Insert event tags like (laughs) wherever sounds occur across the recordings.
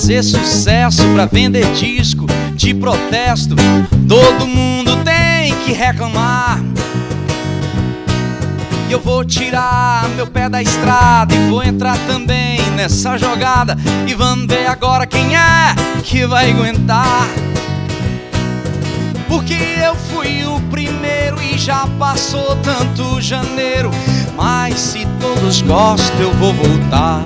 fazer sucesso, pra vender disco de protesto, todo mundo tem que reclamar. E eu vou tirar meu pé da estrada e vou entrar também nessa jogada. E vamos ver agora quem é que vai aguentar. Porque eu fui o primeiro e já passou tanto janeiro. Mas se todos gostam, eu vou voltar.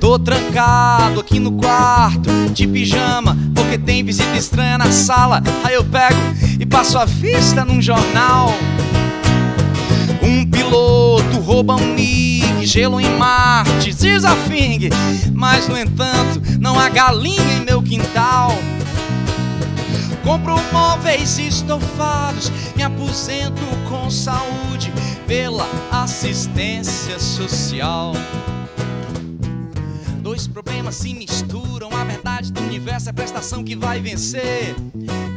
Tô trancado aqui no quarto, de pijama, porque tem visita estranha na sala. Aí eu pego e passo a vista num jornal. Um piloto rouba um MiG, gelo em Marte, desafing. Mas no entanto, não há galinha em meu quintal. Compro móveis estofados, me aposento com saúde pela assistência social. Se misturam, a verdade do universo é a prestação que vai vencer.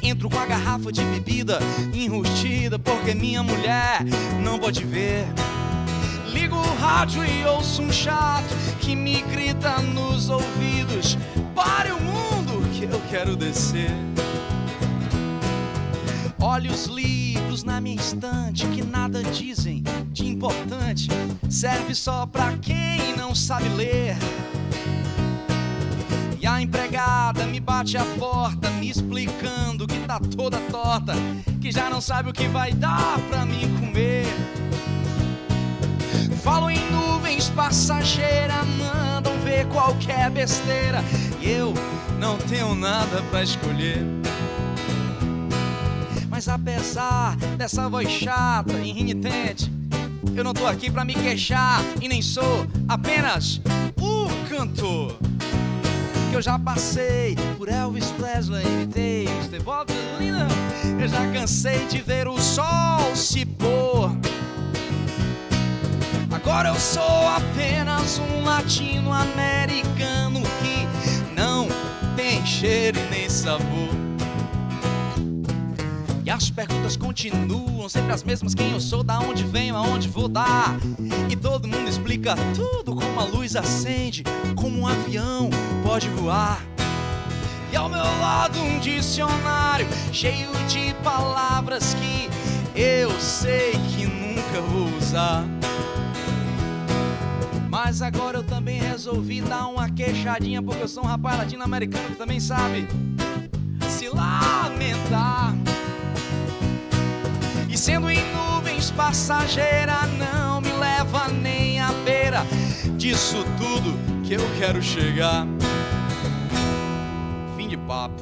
Entro com a garrafa de bebida enrustida, porque minha mulher não pode ver. Ligo o rádio e ouço um chato que me grita nos ouvidos: Pare o mundo que eu quero descer. Olho os livros na minha estante que nada dizem de importante, serve só pra quem não sabe ler. A empregada me bate a porta, me explicando que tá toda torta, que já não sabe o que vai dar pra mim comer. Falo em nuvens passageiras, mandam ver qualquer besteira, e eu não tenho nada pra escolher. Mas apesar dessa voz chata e renitente, eu não tô aqui pra me queixar e nem sou apenas o cantor. Que eu já passei por Elvis Presley, imitei. Bob Dylan. Eu já cansei de ver o sol se pôr. Agora eu sou apenas um latino-americano que não tem cheiro nem sabor. As perguntas continuam, sempre as mesmas: quem eu sou, da onde venho, aonde vou dar. E todo mundo explica tudo como a luz acende, como um avião pode voar. E ao meu lado um dicionário cheio de palavras que eu sei que nunca vou usar. Mas agora eu também resolvi dar uma queixadinha, porque eu sou um rapaz latino-americano que também sabe se lamentar. E sendo em nuvens passageira, não me leva nem à beira disso tudo que eu quero chegar. Fim de papo.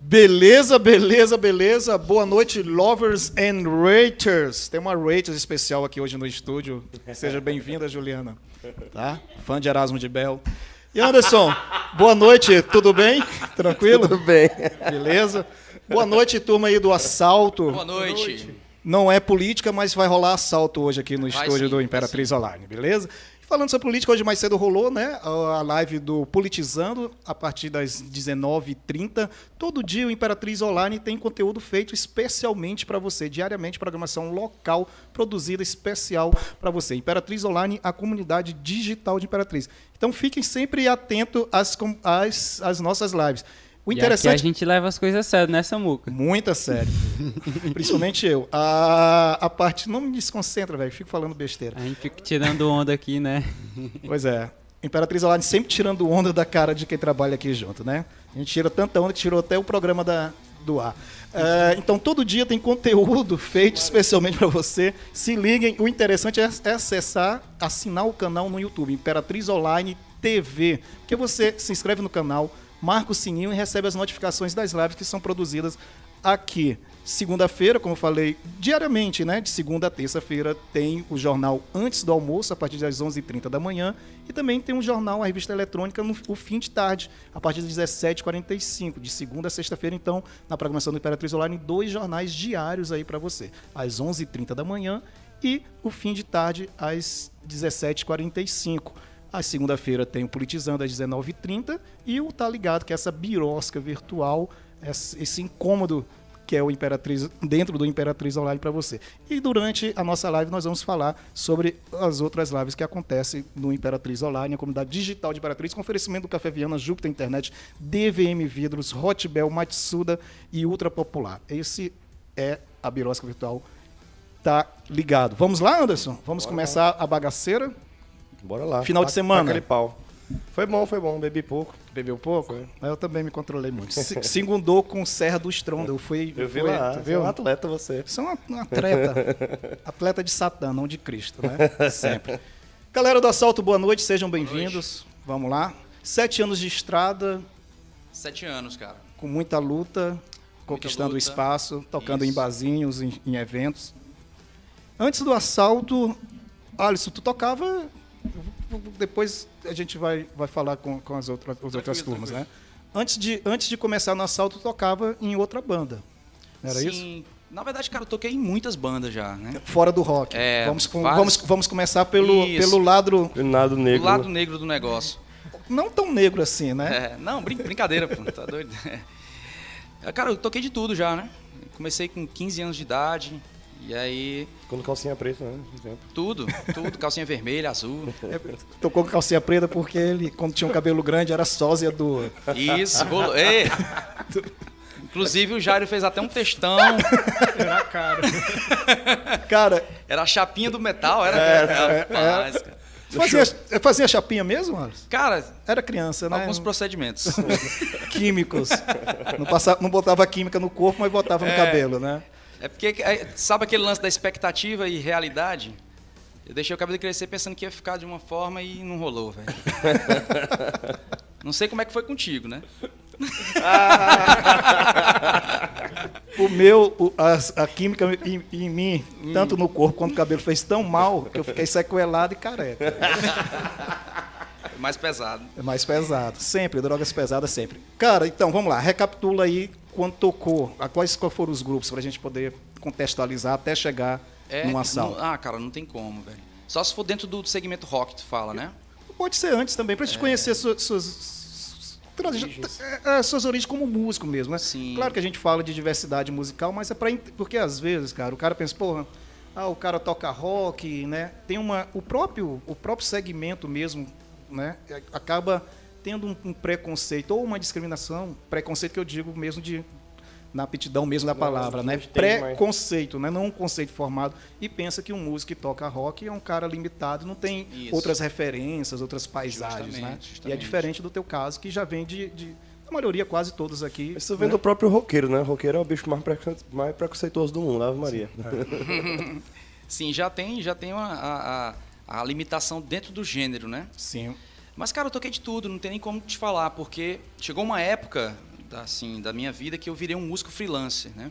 Beleza, beleza, beleza. Boa noite, lovers and raters. Tem uma raters especial aqui hoje no estúdio. Seja bem-vinda, Juliana. Tá? Fã de Erasmo de Bel. E Anderson, boa noite, tudo bem? Tranquilo? Tudo bem. Beleza? Boa noite, turma aí do assalto. Boa noite. Não é política, mas vai rolar assalto hoje aqui no Vai estúdio sim, do Imperatriz Online, beleza? Falando sobre política, hoje mais cedo rolou, né? A live do Politizando, a partir das 19h30. Todo dia o Imperatriz Online tem conteúdo feito especialmente para você, diariamente, programação local produzida especial para você. Imperatriz Online, a comunidade digital de Imperatriz. Então fiquem sempre atentos às, às, às nossas lives. O E aqui a interessante gente leva as coisas a sério, né, Samuca? muito a sério. (laughs) Principalmente eu. A, a parte. Não me desconcentra, velho. Fico falando besteira. A gente fica tirando onda aqui, né? (laughs) Pois é. Imperatriz Online sempre tirando onda da cara de quem trabalha aqui junto, né? A gente tira tanta onda que tirou até o programa da, do ar. É, então, todo dia tem conteúdo (laughs) feito especialmente para você. Se liguem, o interessante é é acessar, assinar o canal no YouTube, Imperatriz Online TV, que você se inscreve no canal, marca o sininho e recebe as notificações das lives que são produzidas aqui. Segunda-feira, como falei, diariamente, né? De segunda a terça-feira tem o jornal antes do almoço, a partir das 11h30 da manhã. E também tem um jornal, a revista eletrônica, no o fim de tarde, a partir das 17h45, de segunda a sexta-feira. Então, na programação do Imperatriz Online, dois jornais diários aí para você. Às 11h30 da manhã e o fim de tarde, às 17h45. A segunda-feira tem o Politizando às 19h30 e o Tá Ligado, que é essa birosca virtual, esse incômodo que é o Imperatriz dentro do Imperatriz Online para você. E durante a nossa live nós vamos falar sobre as outras lives que acontecem no Imperatriz Online, a comunidade digital de Imperatriz, com oferecimento do Café Viana, Júpiter Internet, DVM Vidros, Hotbel, Matsuda e Ultra Popular. Esse é a Birosca Virtual. Tá ligado. Vamos lá, Anderson? Vamos começar a bagaceira? Bora lá. Final de semana. aquele pau. Foi bom, foi bom. Bebi pouco. Bebeu pouco? Mas Eu também me controlei muito. Se- Segundou com Serra do Estrondo. Eu fui. Eu vi lá. tu Você é viu? um atleta você. Você é uma, um atleta. (laughs) atleta de Satã, não de Cristo, né? (laughs) Sempre. Galera do Assalto, boa noite, sejam bem-vindos. Vamos lá. Sete anos de estrada, Sete anos, cara. com muita luta, conquistando o luta. espaço, tocando em Isso. barzinhos, em, em eventos. Antes do assalto, Alisson, tu tocava. Depois a gente vai, vai falar com, com as outras, as outras turmas, tranquilo. né? Antes de, antes de começar no assalto, tocava em outra banda. Não era Sim. isso? Na verdade, cara, eu toquei em muitas bandas já, né? Fora do rock. É, vamos, com- vários- vamos, vamos começar pelo, Isso. pelo lado O nado O negro. lado negro do negócio. não tão negro assim, né? É, não, brin- brincadeira, pô, tá doido? É, (laughs) Cara, eu toquei de tudo já, né? Comecei com 15 anos de idade, e aí Quando calcinha preta, né? tudo, tudo, calcinha vermelha, azul. É, Tocou com calcinha preta porque ele, quando tinha um cabelo grande, era sósia do. Isso, rolou. (laughs) Ei! Inclusive o Jairo fez até um textão, Na cara. Cara, era a chapinha do metal, era. É, Rapaz, cara. fazia, fazia chapinha mesmo, Alisson? Cara, Era criança, né? alguns procedimentos. (laughs) Químicos. Não, passava, não botava química no corpo, mas botava no É. cabelo, né? É porque, é, sabe aquele lance da expectativa e realidade? Eu deixei o cabelo crescer pensando que ia ficar de uma forma e não rolou, velho. (laughs) Não sei como é que foi contigo, né? (laughs) O meu, o- a, a química em, em mim, tanto no corpo quanto no cabelo, fez tão mal que eu fiquei sequelado e careca. Mais pesado. É mais pesado. Sempre, drogas pesadas sempre. Cara, então vamos lá. Recapitula aí quando tocou. A quais, quais foram os grupos pra gente poder contextualizar até chegar É, num assalto. não- ah, cara, não tem como, velho. Só se for dentro do segmento rock, tu fala, né? Pode ser antes também, É. pra gente conhecer suas, suas, traje- é, é, suas origens como músico mesmo, né? Sim. Claro que a gente fala de diversidade musical, mas é para porque às vezes, cara, o cara pensa, porra, ah, o cara toca rock, né? Tem uma o próprio o próprio segmento mesmo, né? é, Acaba tendo um, um preconceito ou uma discriminação, preconceito que eu digo mesmo de na aptidão mesmo da palavra, né? entende mais. Preconceito, né? Não um conceito formado e pensa que um músico que toca rock é um cara limitado, não tem Isso. outras referências, outras paisagens, né? Justamente, E é justamente. diferente do teu caso, que já vem de, de a maioria, quase todos aqui. Isso vem né? do próprio roqueiro, né? O roqueiro é o bicho mais, mais preconceituoso do mundo, Ave Maria. (laughs) Sim, já tem, já tem uma, a, a, a limitação dentro do gênero, né? Sim. Mas, cara, eu toquei de tudo, não tem nem como te falar, porque chegou uma época, da- assim, da minha vida que eu virei um músico freelancer, né?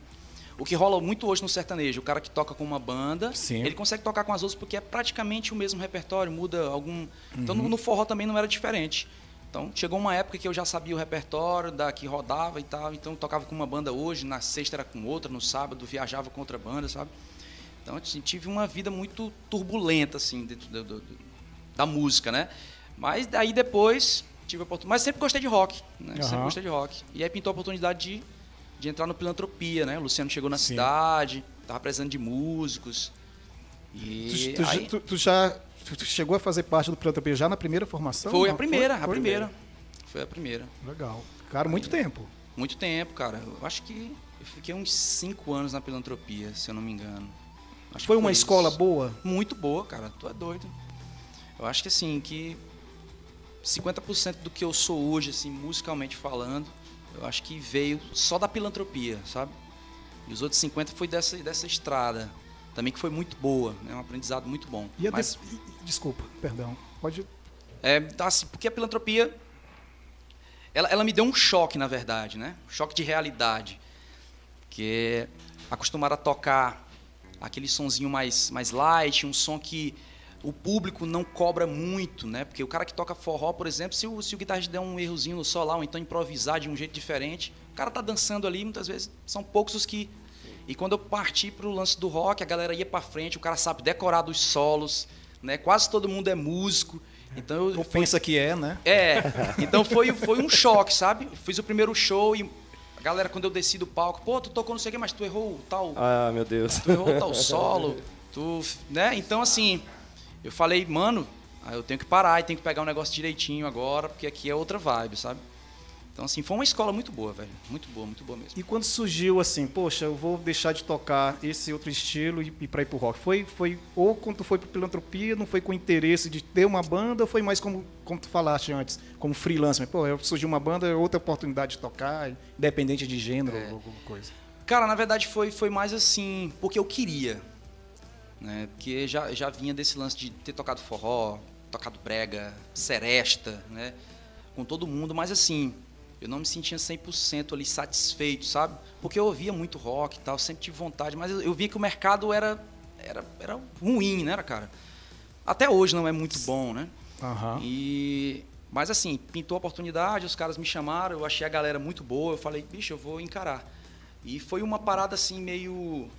O que rola muito hoje no sertanejo, o cara que toca com uma banda, Sim. ele consegue tocar com as outras porque é praticamente o mesmo repertório, muda algum... Então, Uhum. no, no forró também não era diferente. Então, chegou uma época que eu já sabia o repertório, da que rodava e tal, então tocava com uma banda hoje, na sexta era com outra, no sábado viajava com outra banda, sabe? Então, assim, tive uma vida muito turbulenta, assim, dentro do- do- do- da música, né? Mas daí depois tive a oportunidade. Mas sempre gostei de rock, né? Sempre Aham. gostei de rock. E aí pintou a oportunidade de, de entrar no Filantropia, né? O Luciano chegou na Sim. cidade, tava precisando de músicos. E Tu, tu- aí tu- tu já tu- chegou a fazer parte do Plantopia já na primeira formação? foi a Não? primeira, a Foi? primeira. Foi a primeira. Legal. Cara, muito tempo. Muito tempo, cara. Eu acho que eu fiquei uns cinco anos na Filantropia, se eu não me engano. Acho que Foi uma isso. escola boa? Muito boa, cara. Tu é doido. Eu acho que assim, que 50% do que eu sou hoje, assim, musicalmente falando, eu acho que veio só da pilantropia, sabe? E os outros 50 foi dessa, dessa estrada. Também que foi muito boa, é né? um aprendizado muito bom. E a Mas, des- Desculpa, perdão. Pode. é, tá assim, porque a filantropia, ela, ela me deu um choque, na verdade, né? Um choque de realidade. Que é acostumar a tocar aquele sonzinho mais, mais light, um som que o público não cobra muito, né? Porque o cara que toca forró, por exemplo, se o, se o guitarrista der um errozinho no sol lá, ou então improvisar de um jeito diferente, o cara tá dançando ali, muitas vezes são poucos os que... E quando eu parti pro lance do rock, a galera ia para frente, o cara sabe decorar dos solos, né? Quase todo mundo é músico. Então eu, Ou pensa que é, né? é, então foi, foi um choque, sabe? Fiz o primeiro show e a galera, quando eu desci do palco, pô, tu tocou não sei o que, mas tu errou tal, Ah, meu Deus. tu errou tal solo, tu, né? Então, assim, eu falei, mano, eu tenho que parar e tenho que pegar um negócio direitinho agora, porque aqui é outra vibe, sabe? Então, assim, foi uma escola muito boa, velho. Muito boa, muito boa mesmo. E quando surgiu assim, poxa, eu vou deixar de tocar esse outro estilo e, e para ir pro rock? Foi, foi ou quando tu foi pro filantropia, não foi com interesse de ter uma banda, ou foi mais como, como tu falaste antes, como freelancer? Pô, eu surgiu uma banda, é outra oportunidade de tocar, independente de gênero ou alguma coisa. Cara, na verdade foi, foi mais assim, porque eu queria. Né? Porque já, já vinha desse lance de ter tocado forró, tocado brega, seresta, né? Com todo mundo, mas assim, eu não me sentia 100% ali satisfeito, sabe? Porque eu ouvia muito rock e tal, sempre tive vontade, mas eu, eu via que o mercado era, era, era ruim, né, cara? Até hoje não é muito bom, né? Aham. E mas assim, pintou a oportunidade, os caras me chamaram, eu achei a galera muito boa, eu falei, bicho, eu vou encarar. E foi uma parada assim meio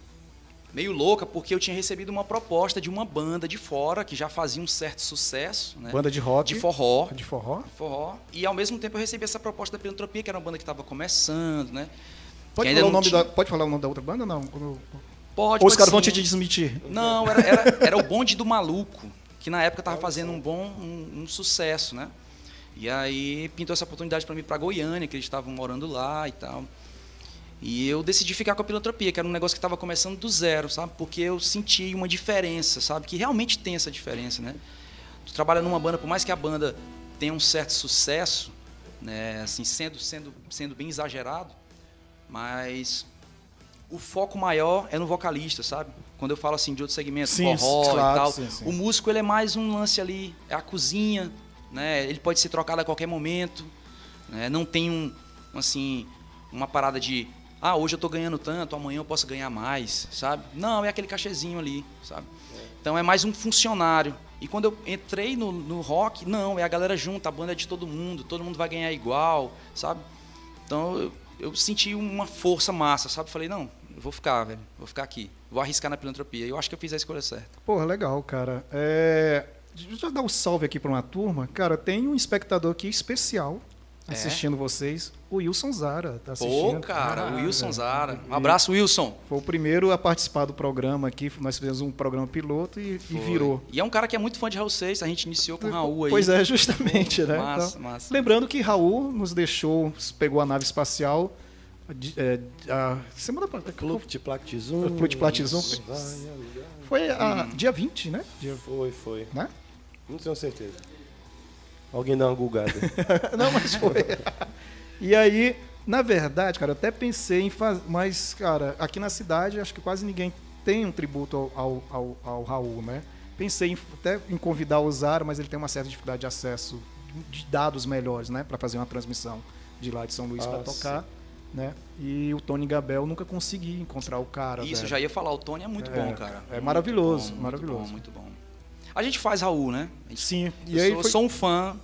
meio louca, porque eu tinha recebido uma proposta de uma banda de fora que já fazia um certo sucesso, né? Banda de rock. de forró, De forró? forró. E ao mesmo tempo eu recebi essa proposta da Filantropia, que era uma banda que estava começando, né? Pode falar, o nome tinha- da, pode falar o nome da outra banda? Não. Pode, Ou os caras vão te desmentir. Não, era, era, era o bonde do maluco, que na época estava fazendo um bom um, um sucesso, né? E aí pintou essa oportunidade para mim para Goiânia, que eles estavam morando lá e tal. E eu decidi ficar com a pilantropia, que era um negócio que estava começando do zero, sabe? Porque eu senti uma diferença, sabe? Que realmente tem essa diferença, né? Tu trabalha numa banda, por mais que a banda tenha um certo sucesso, né? Assim, sendo, sendo, sendo bem exagerado, mas o foco maior é no vocalista, sabe? Quando eu falo assim de outro segmento, Sim, forró claro, e tal, sim, sim. o músico ele é mais um lance ali, é a cozinha, né? Ele pode ser trocado a qualquer momento, né? Não tem um assim uma parada de ah, hoje eu tô ganhando tanto, amanhã eu posso ganhar mais, sabe? Não, é aquele cachezinho ali, sabe? Então é mais um funcionário. E quando eu entrei no, no rock, não, é a galera junta, a banda é de todo mundo, todo mundo vai ganhar igual, sabe? Então eu, eu senti uma força massa, sabe? Falei, não, eu vou ficar, velho, vou ficar aqui, vou arriscar na filantropia. Eu acho que eu fiz a escolha certa. Porra, legal, cara. É... Deixa eu dar um salve aqui para uma turma. Cara, tem um espectador aqui especial É? assistindo vocês. O Wilson Zara tá assistindo. Pô, cara, o Ah, Wilson. Zara. Um abraço, Wilson. Foi o primeiro a participar do programa aqui. Nós fizemos um programa piloto e, e virou. E é um cara que é muito fã de Raul Seixas, a gente iniciou com o Raul aí. Pois é, justamente, né? Massa, Então, massa. Lembrando que Raul nos deixou, pegou a nave espacial é, a semana passada. Plutiplatizum. Plutiplatizum. Foi a, Uhum. dia 20, né? Dia, Foi, foi. né? Não tenho certeza. Alguém dá uma gulgada. (laughs) Não, mas foi. e aí, na verdade, cara, eu até pensei em fazer. Mas, cara, aqui na cidade, acho que quase ninguém tem um tributo ao, ao, ao, ao Raul, né? Pensei em, até em convidar o Zara, mas ele tem uma certa dificuldade de acesso de dados melhores, né? Para fazer uma transmissão de lá de São Luís Ah, para tocar. Né? E o Tony Gabel nunca consegui encontrar o cara. Isso, velho. já ia falar, o Tony é muito É, bom, cara. é Muito maravilhoso, bom, maravilhoso. Muito bom, muito bom. A gente faz Raul, né? A gente- Sim, e eu aí sou, foi- sou um fã,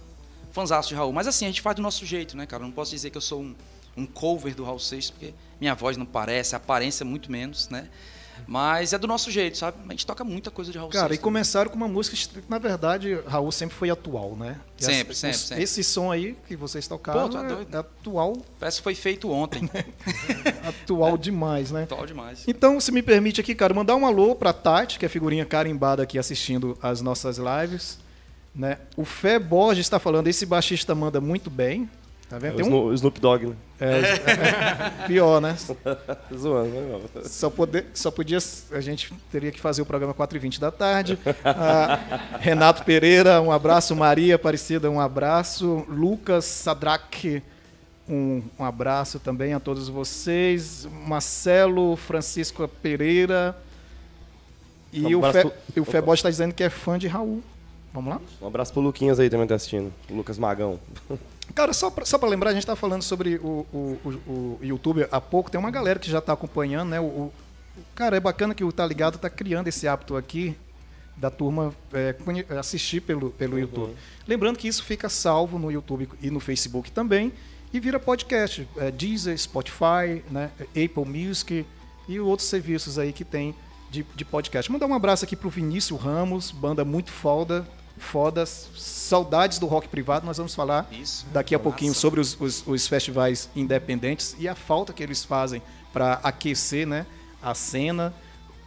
fãzaço de Raul. Mas assim, a gente faz do nosso jeito, né, cara? Eu não posso dizer que eu sou um, um cover do Raul Seixas, porque minha voz não parece, a aparência muito menos, né? Mas é do nosso jeito, sabe? A gente toca muita coisa de Raul Cara, e Seixas. começaram com uma música. estra- Na verdade, Raul sempre foi atual, né? E Sempre, essa- sempre, os- sempre. Esse som aí que vocês tocaram Pô, é é, é atual, Parece que foi feito ontem. (laughs) atual demais, né? Top demais. Então, se me permite aqui, cara, mandar um alô pra Tati, que é figurinha carimbada aqui assistindo as nossas lives. Né? O Fé Borges está falando, esse baixista manda muito bem. Tá É vendo? o Tem um Sno- Snoop Dogg, né? (laughs) pior, né? Zoando, né? Só, poder, só podia. A gente teria que fazer o programa 4h20 da tarde. Ah, Renato Pereira, um abraço. Maria Aparecida, um abraço. Lucas Sadraque, um, um abraço também a todos vocês. Marcelo Francisco Pereira. E Um o, Fe, e o está dizendo que é fã de Raul. Vamos lá? Um abraço pro Luquinhas aí também tá assistindo. O Lucas Magão. (laughs) Cara, só pra, só pra lembrar, a gente tá falando sobre o, o, o, o YouTube há pouco. Tem uma galera que já tá acompanhando, né? O, o- cara, é bacana que o Tá Ligado tá criando esse hábito aqui da turma é, assistir pelo, pelo YouTube. Lembrando que isso fica salvo no YouTube e no Facebook também e vira podcast. É, Deezer, Spotify, né? Apple Music e outros serviços aí que tem de, de podcast. Mandar um abraço aqui pro Vinícius Ramos, banda muito foda, foda, saudades do rock privado. Nós vamos falar Isso. daqui a pouquinho Massa. sobre os, os- os festivais independentes e a falta que eles fazem para aquecer né, a cena.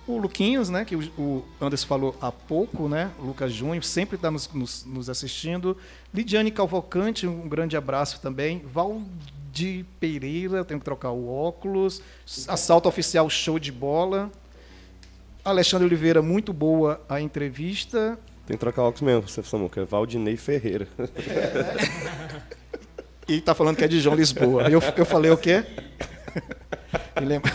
O Luquinhos, né, que o, o Anderson falou há pouco, né, Lucas Júnior, sempre está nos, nos- nos assistindo. Lidiane Calvocante, um grande abraço também. Valdir Pereira, tenho que trocar o óculos. Assalto Oficial, show de bola. Alexandre Oliveira, muito boa a entrevista. Tem que trocar óculos mesmo, você Samuca. É Valdinei Ferreira. (laughs) E tá falando que é de João Lisboa. Eu, eu falei o quê? (laughs) Me lembra?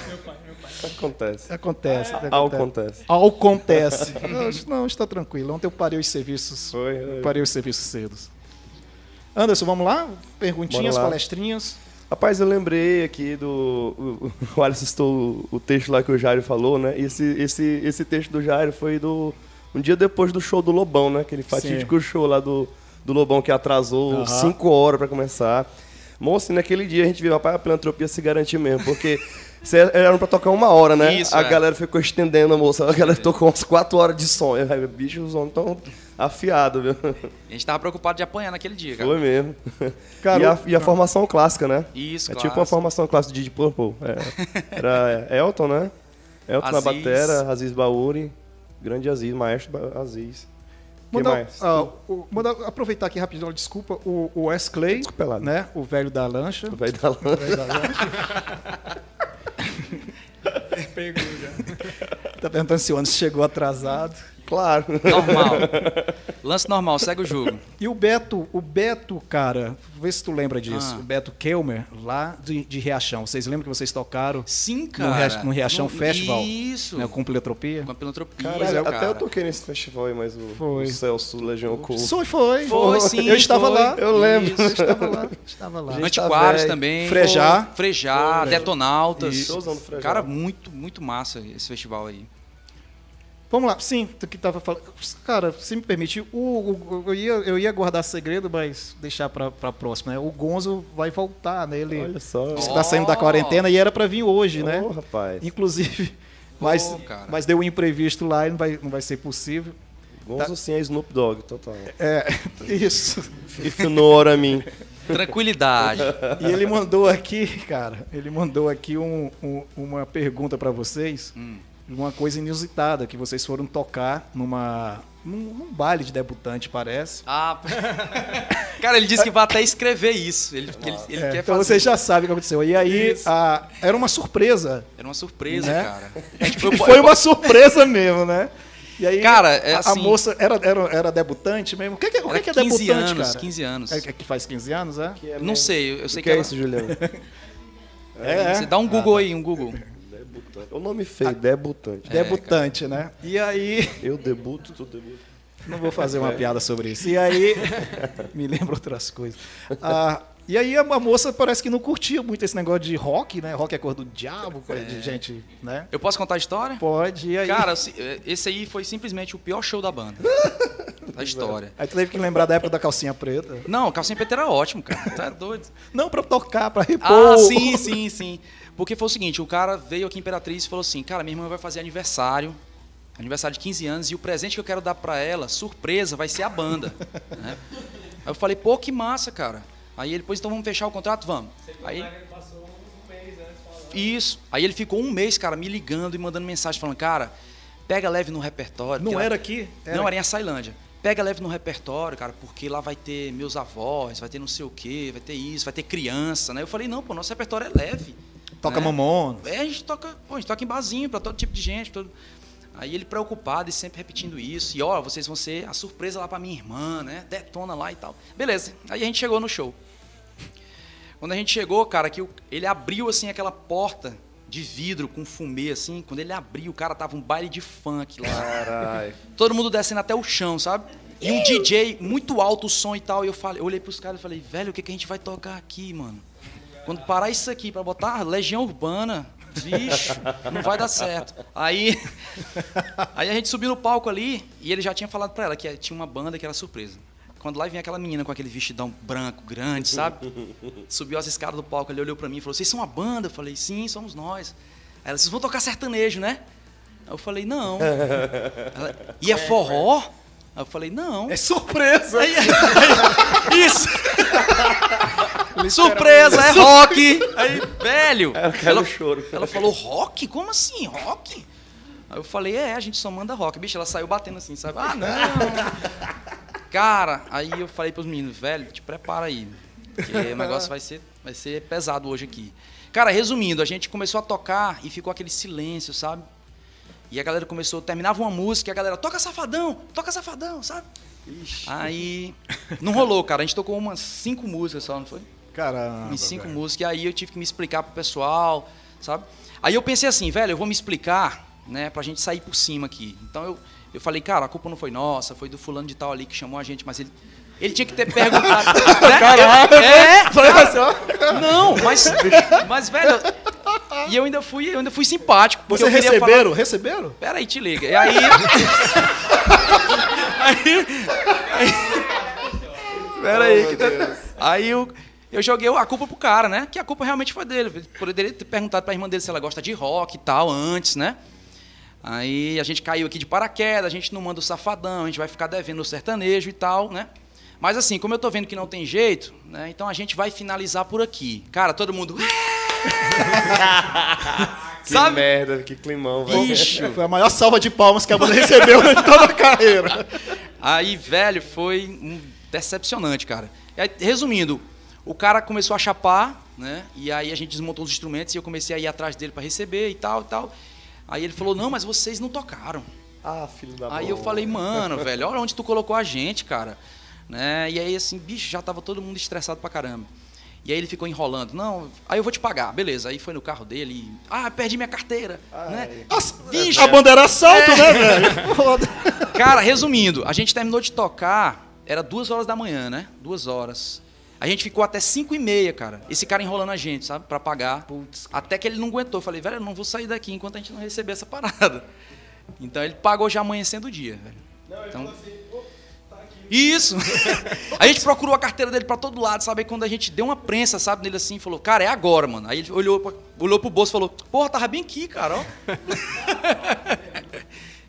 Acontece. Acontece. Acontece. Acontece. (laughs) Não, não, está tranquilo. Ontem eu parei os serviços. Foi, foi. Parei os serviços cedos. Anderson, vamos lá? Perguntinhas, lá. palestrinhas. Rapaz, eu lembrei aqui do. O, o Alisson citou o, o texto lá que o Jairo falou, né? E esse, esse, esse texto do Jairo foi do. Um dia depois do show do Lobão, né? Aquele fatídico show lá do, do Lobão que atrasou Aham. cinco horas pra começar. Moço, naquele dia a gente viu, rapaz, a filantropia se garantir mesmo, porque (laughs) cê- era pra tocar uma hora, né? Isso, a é. galera ficou estendendo, moça. A galera tocou umas quatro horas de som. Falei, Bicho, os homens tão afiados, viu? A gente tava preocupado de apanhar naquele dia, cara. Foi mesmo. (laughs) Cara, e a, e a formação clássica, né? Isso, É claro. tipo uma formação clássica de Deep Purple. É. Era (laughs) Elton, né? Elton na Aziz. batera, Aziz Bauri, grande Aziz, maestro Aziz. que Mandar, mais? ah, o- mandar- aproveitar aqui rapidinho, desculpa, o, o Wes Clay, Desculpa, Elado. né? O velho da lancha. O velho da O lancha. velho da lancha. (laughs) Tá perguntando se o Anderson chegou atrasado. Claro. Normal. (laughs) Lance normal, segue o jogo. E o Beto, o Beto, cara, vê se tu lembra disso. Ah. O Beto Kelmer, lá de, de Riachão. Vocês lembram que vocês tocaram Sim, no, cara. Ria- no Riachão Festival? Isso. Né, com Pilotropia? Com a filantropia, Caralho, cara. até eu toquei nesse festival aí, mas o, Foi. o Celso Legião Cool. Foi, foi. Foi, sim, Eu estava foi. lá. Eu lembro. Eu estava lá. (laughs) Estava lá. Antiquários também. Frejar. Frejar, Detonautas. Isso. Tô usando Frejar. Cara, muito, muito massa esse festival aí. Vamos lá, sim, tu que tava falando. Cara, se me permite, o, o- eu, ia, eu ia guardar segredo, mas deixar pra, pra próxima, né? O Gonzo vai voltar, né? Ele Olha só. disse que tá saindo da quarentena e era pra vir hoje, né? Ô, rapaz. Inclusive, mas, cara. mas deu um imprevisto lá e não vai, não vai ser possível. Gonzo sim é Snoop Dogg, total. É, (laughs) isso. If you know what I mean. Tranquilidade. E ele mandou aqui, cara, ele mandou aqui um- um- uma pergunta pra vocês, Hum. Uma coisa inusitada, que vocês foram tocar numa, num, num baile de debutante, parece. Ah, (laughs) cara, ele disse que vai até escrever isso. Ele, ele, ele É, quer então fazer. vocês já sabem o que aconteceu. E aí, a- era uma surpresa. Era uma surpresa, Né? cara. (laughs) E foi uma surpresa mesmo, né? E aí, Cara, é a, a assim- moça era, era, era debutante mesmo. O que, é que- o que, é que é 15 debutante, anos, cara? 15 anos. É, é que faz 15 anos, é? Não sei, eu sei O que, que é ela- isso, Juliano? (laughs) É, Você dá um Google aí, um Google. Debutante. O nome feio, debutante. Debutante, né? E aí, Eu debuto, tu debuta. não vou fazer uma piada sobre isso. E aí, (laughs) me lembra outras coisas. Ah, e aí a, moça parece que não curtia muito esse negócio de rock, né? Rock é cor do diabo, coisa de gente, né? Eu posso contar a história? Pode, e aí... Cara, se- esse aí foi simplesmente o pior show da banda. (laughs) da história. Aí tu teve que lembrar da época da calcinha preta. Não, calcinha preta era ótimo, cara. Tá doido. Não pra tocar, pra repor. Ah, sim, sim, sim. Porque foi o seguinte, o cara veio aqui em Imperatriz e falou assim, cara, minha irmã vai fazer aniversário, aniversário de 15 anos, e o presente que eu quero dar pra ela, surpresa, vai ser a banda. (laughs) né? Aí eu falei, pô, que massa, cara. Aí ele, pois então vamos fechar o contrato? Vamos. Aí... Isso. Aí ele ficou um mês, cara, me ligando e mandando mensagem, falando, cara, pega leve no repertório. Não era aqui? Não, era em Açailândia. pega leve no repertório, cara, porque lá vai ter meus avós, vai ter não sei o quê, vai ter isso, vai ter criança, né? Eu falei, não, pô, nosso repertório é leve. Toca né? mamon. É, a gente toca, pô, a gente toca em barzinho pra todo tipo de gente. Todo... Aí ele preocupado e sempre repetindo isso. E ó, vocês vão ser a surpresa lá pra minha irmã, né? Detona lá e tal. Beleza. Aí a gente chegou no show. Quando a gente chegou, cara, que o- ele abriu assim aquela porta de vidro com fumê assim. Quando ele abriu, cara, tava um baile de funk lá. Caralho. Todo mundo descendo até o chão, sabe? E um DJ muito alto o som e tal. E eu falei, eu olhei pros caras e falei, velho, o que, que a gente vai tocar aqui, mano? Quando parar isso aqui pra botar Legião Urbana, bicho, não vai dar certo. Aí, aí a gente subiu no palco ali e ele já tinha falado pra ela que tinha uma banda que era surpresa. Quando lá vinha aquela menina com aquele vestidão branco, grande, sabe? Subiu as escadas do palco, ele olhou pra mim e falou: Vocês são uma banda? Eu falei: Sim, somos nós. Aí ela, vocês vão tocar sertanejo, né? Eu falei: Não. Ela, e é forró? Aí eu falei: Não. É surpresa. Aí- aí- isso! (laughs) Surpresa, é rock! Aí, velho! Ela no choro. ela falou, rock? Como assim, rock? Aí eu falei, é, a gente só manda rock. Bicho, ela saiu batendo assim, sabe? Ah, não! Cara, aí eu falei pros meninos, velho, te prepara aí. Porque o negócio vai ser, vai ser pesado hoje aqui. Cara, resumindo, a gente começou a tocar e ficou aquele silêncio, sabe? E a galera começou, terminava uma música e a galera, toca safadão, toca safadão, sabe? Aí não rolou, cara. A gente tocou umas cinco músicas só, não foi? Caramba. em cinco velho. músicas. E aí eu tive que me explicar pro pessoal, sabe? Aí eu pensei assim, velho, eu vou me explicar, né, pra gente sair por cima aqui. Então eu, eu falei, cara, a culpa não foi nossa, foi do fulano de tal ali que chamou a gente, mas ele. Ele tinha que ter perguntado. né? (laughs) Caraca! É, cara, não, mas, mas, velho, e eu ainda fui, eu ainda fui simpático. Porque Vocês receberam? Falar, Receberam? Pera aí, te liga. E aí. (laughs) aí. Aí. que tá- Aí eu, eu joguei a culpa pro cara, né? Que a culpa realmente foi dele. Ele Poderia ter perguntado pra irmã dele se ela gosta de rock e tal antes, né? Aí a gente caiu aqui de paraquedas, a gente não manda o safadão, a gente vai ficar devendo o sertanejo e tal, né? Mas assim, como eu tô vendo que não tem jeito, né? Então a gente vai finalizar por aqui. Cara, todo mundo. (laughs) Que Sabe? merda, que climão, velho. Bicho! Foi a maior salva de palmas que a banda recebeu em toda a carreira. Aí, velho, foi um decepcionante, cara. E aí, resumindo, o cara começou a chapar, né? E aí a gente desmontou os instrumentos e eu comecei a ir atrás dele para receber e tal e tal. Aí ele falou: "Não, mas vocês não tocaram". Ah, filho da Aí eu bola. falei: "Mano, velho, olha onde tu colocou a gente, cara". Né? E aí assim, bicho, já tava todo mundo estressado pra caramba. E aí ele ficou enrolando. Não, aí eu vou te pagar. Beleza. Aí foi no carro dele e, ah, perdi minha carteira, né? Nossa, Bicho. a banda era assalto, né, (laughs) velho? Foda. Cara, resumindo, a gente terminou de tocar, era duas horas da manhã, né? Duas horas. A gente ficou até cinco e meia, cara. Esse cara enrolando a gente, sabe? Pra pagar. Até que ele não aguentou. Eu falei, velho, eu não vou sair daqui enquanto a gente não receber essa parada. Então ele pagou já amanhecendo o dia, velho. Então... Isso! (laughs) a gente procurou a carteira dele pra todo lado, sabe? Aí quando a gente deu uma prensa, sabe, nele assim, falou, cara, é agora, mano. Aí ele olhou, pra, olhou pro bolso e falou, porra, tava bem aqui, cara, ó. (laughs)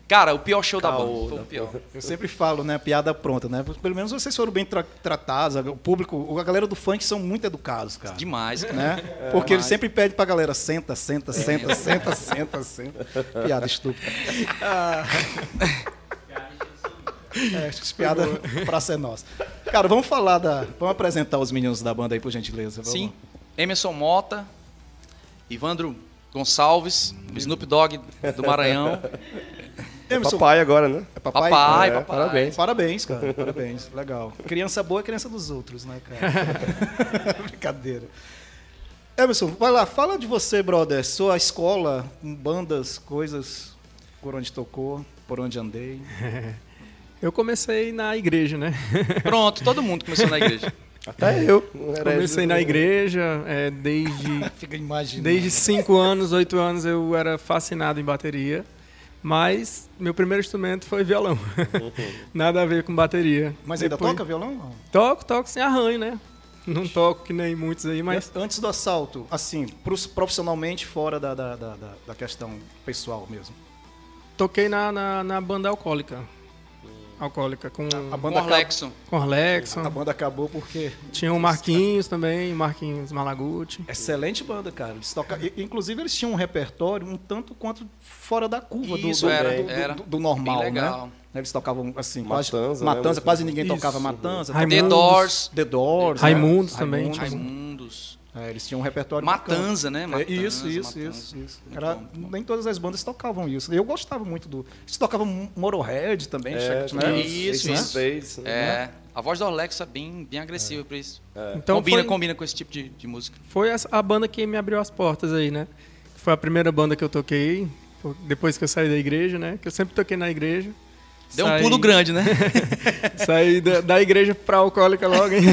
cara, o pior show da Caô banda. Foi da o pior. Eu sempre falo, né? Piada pronta, né? Pelo menos vocês foram bem tra- tratados. O público, a galera do funk são muito educados, cara. Demais, cara. Né? Porque eles sempre pedem pra galera, senta, senta, senta, senta, senta, senta. Piada estúpida. (laughs) É, acho que piada pra ser nossa. Cara, vamos falar da. Vamos apresentar os meninos da banda aí, por gentileza. Vamos. Sim. Emerson Mota, Ivandro Gonçalves, Snoop Dogg do Maranhão. (laughs) Emerson, Papai agora, né? é papai? Papai, É, papai. Parabéns. Parabéns, cara. Parabéns. Legal. Criança boa é criança dos outros, né, cara? (laughs) Brincadeira. Emerson, vai lá, fala de você, brother. Sua escola, bandas, coisas, por onde tocou, por onde andei. (laughs) Eu comecei na igreja, né? (laughs) Pronto, todo mundo começou na igreja. Até eu. um herege Comecei na igreja, é, desde, (laughs) Fica imaginando. desde 5 anos, 8 anos eu era fascinado em bateria, mas meu primeiro instrumento foi violão. (laughs) Nada a ver com bateria. Mas ainda Depois- toca violão? Toco, toco sem arranho, né? Não toco que nem muitos aí, mas Antes do assalto, assim, profissionalmente, fora da, da, da, da- da questão pessoal mesmo. toquei na, na, na banda alcoólica. Alcoólica, com, A Com banda, acabou, Orlexon. com Orlexon. a banda acabou porque Tinha o Marquinhos também, Marquinhos Malaguti. Excelente banda, cara. Eles toca... Inclusive, eles tinham um repertório um tanto quanto fora da curva do, Isso, do, era, do- do- era. do- do normal, Bem legal. né? né? Eles tocavam assim, Matanza, quase, né? Matanza, quase ninguém Isso. tocava Matanza. Raimundos. The Doors, The Doors. Raimundos né? também, Raimundos. Raimundos. É, eles tinham um repertório Matanza, né? É, Matanza, isso, isso, Matanza. isso, isso. Era, bom, nem todas as bandas tocavam isso. Eu gostava muito do. Eles tocavam Motorhead também, É, Check, né? Isso, isso. Né? É, a voz do Alex é bem, bem agressiva pra isso. Então combina, foi, combina com esse tipo de, de música. foi essa- a banda que me abriu as portas aí, né? Foi a primeira banda que eu toquei, depois que eu saí da igreja, né? Que eu sempre toquei na igreja. Deu um Saí- pulo grande, né? (laughs) Saí da, da igreja pra alcoólica logo, hein? (laughs)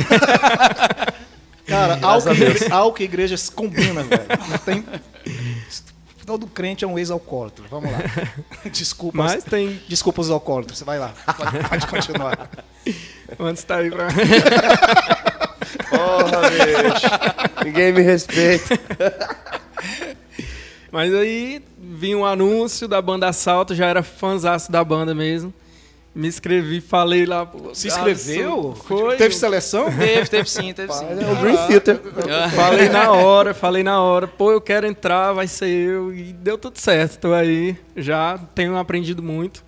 Cara, (laughs) álcool, e álcool e igreja se combina, velho. Não tem. Todo crente é um ex-alcoólatra. Vamos lá. (laughs) Desculpa. Mas tem. Desculpa os alcoólatras. Vai lá. Pode, pode continuar. (laughs) Antes tá aí pra. Porra, bicho. Ninguém me respeita. Mas aí vi um anúncio da banda Assalto, já era fãzaço da banda mesmo. Me inscrevi, falei lá. pô, Se inscreveu? Foi. Teve seleção? teve, teve sim, teve sim. É o Dream Theater. Falei na hora, falei na hora. Pô, eu quero entrar, vai ser eu. E deu tudo certo. Tô aí, já tenho aprendido muito.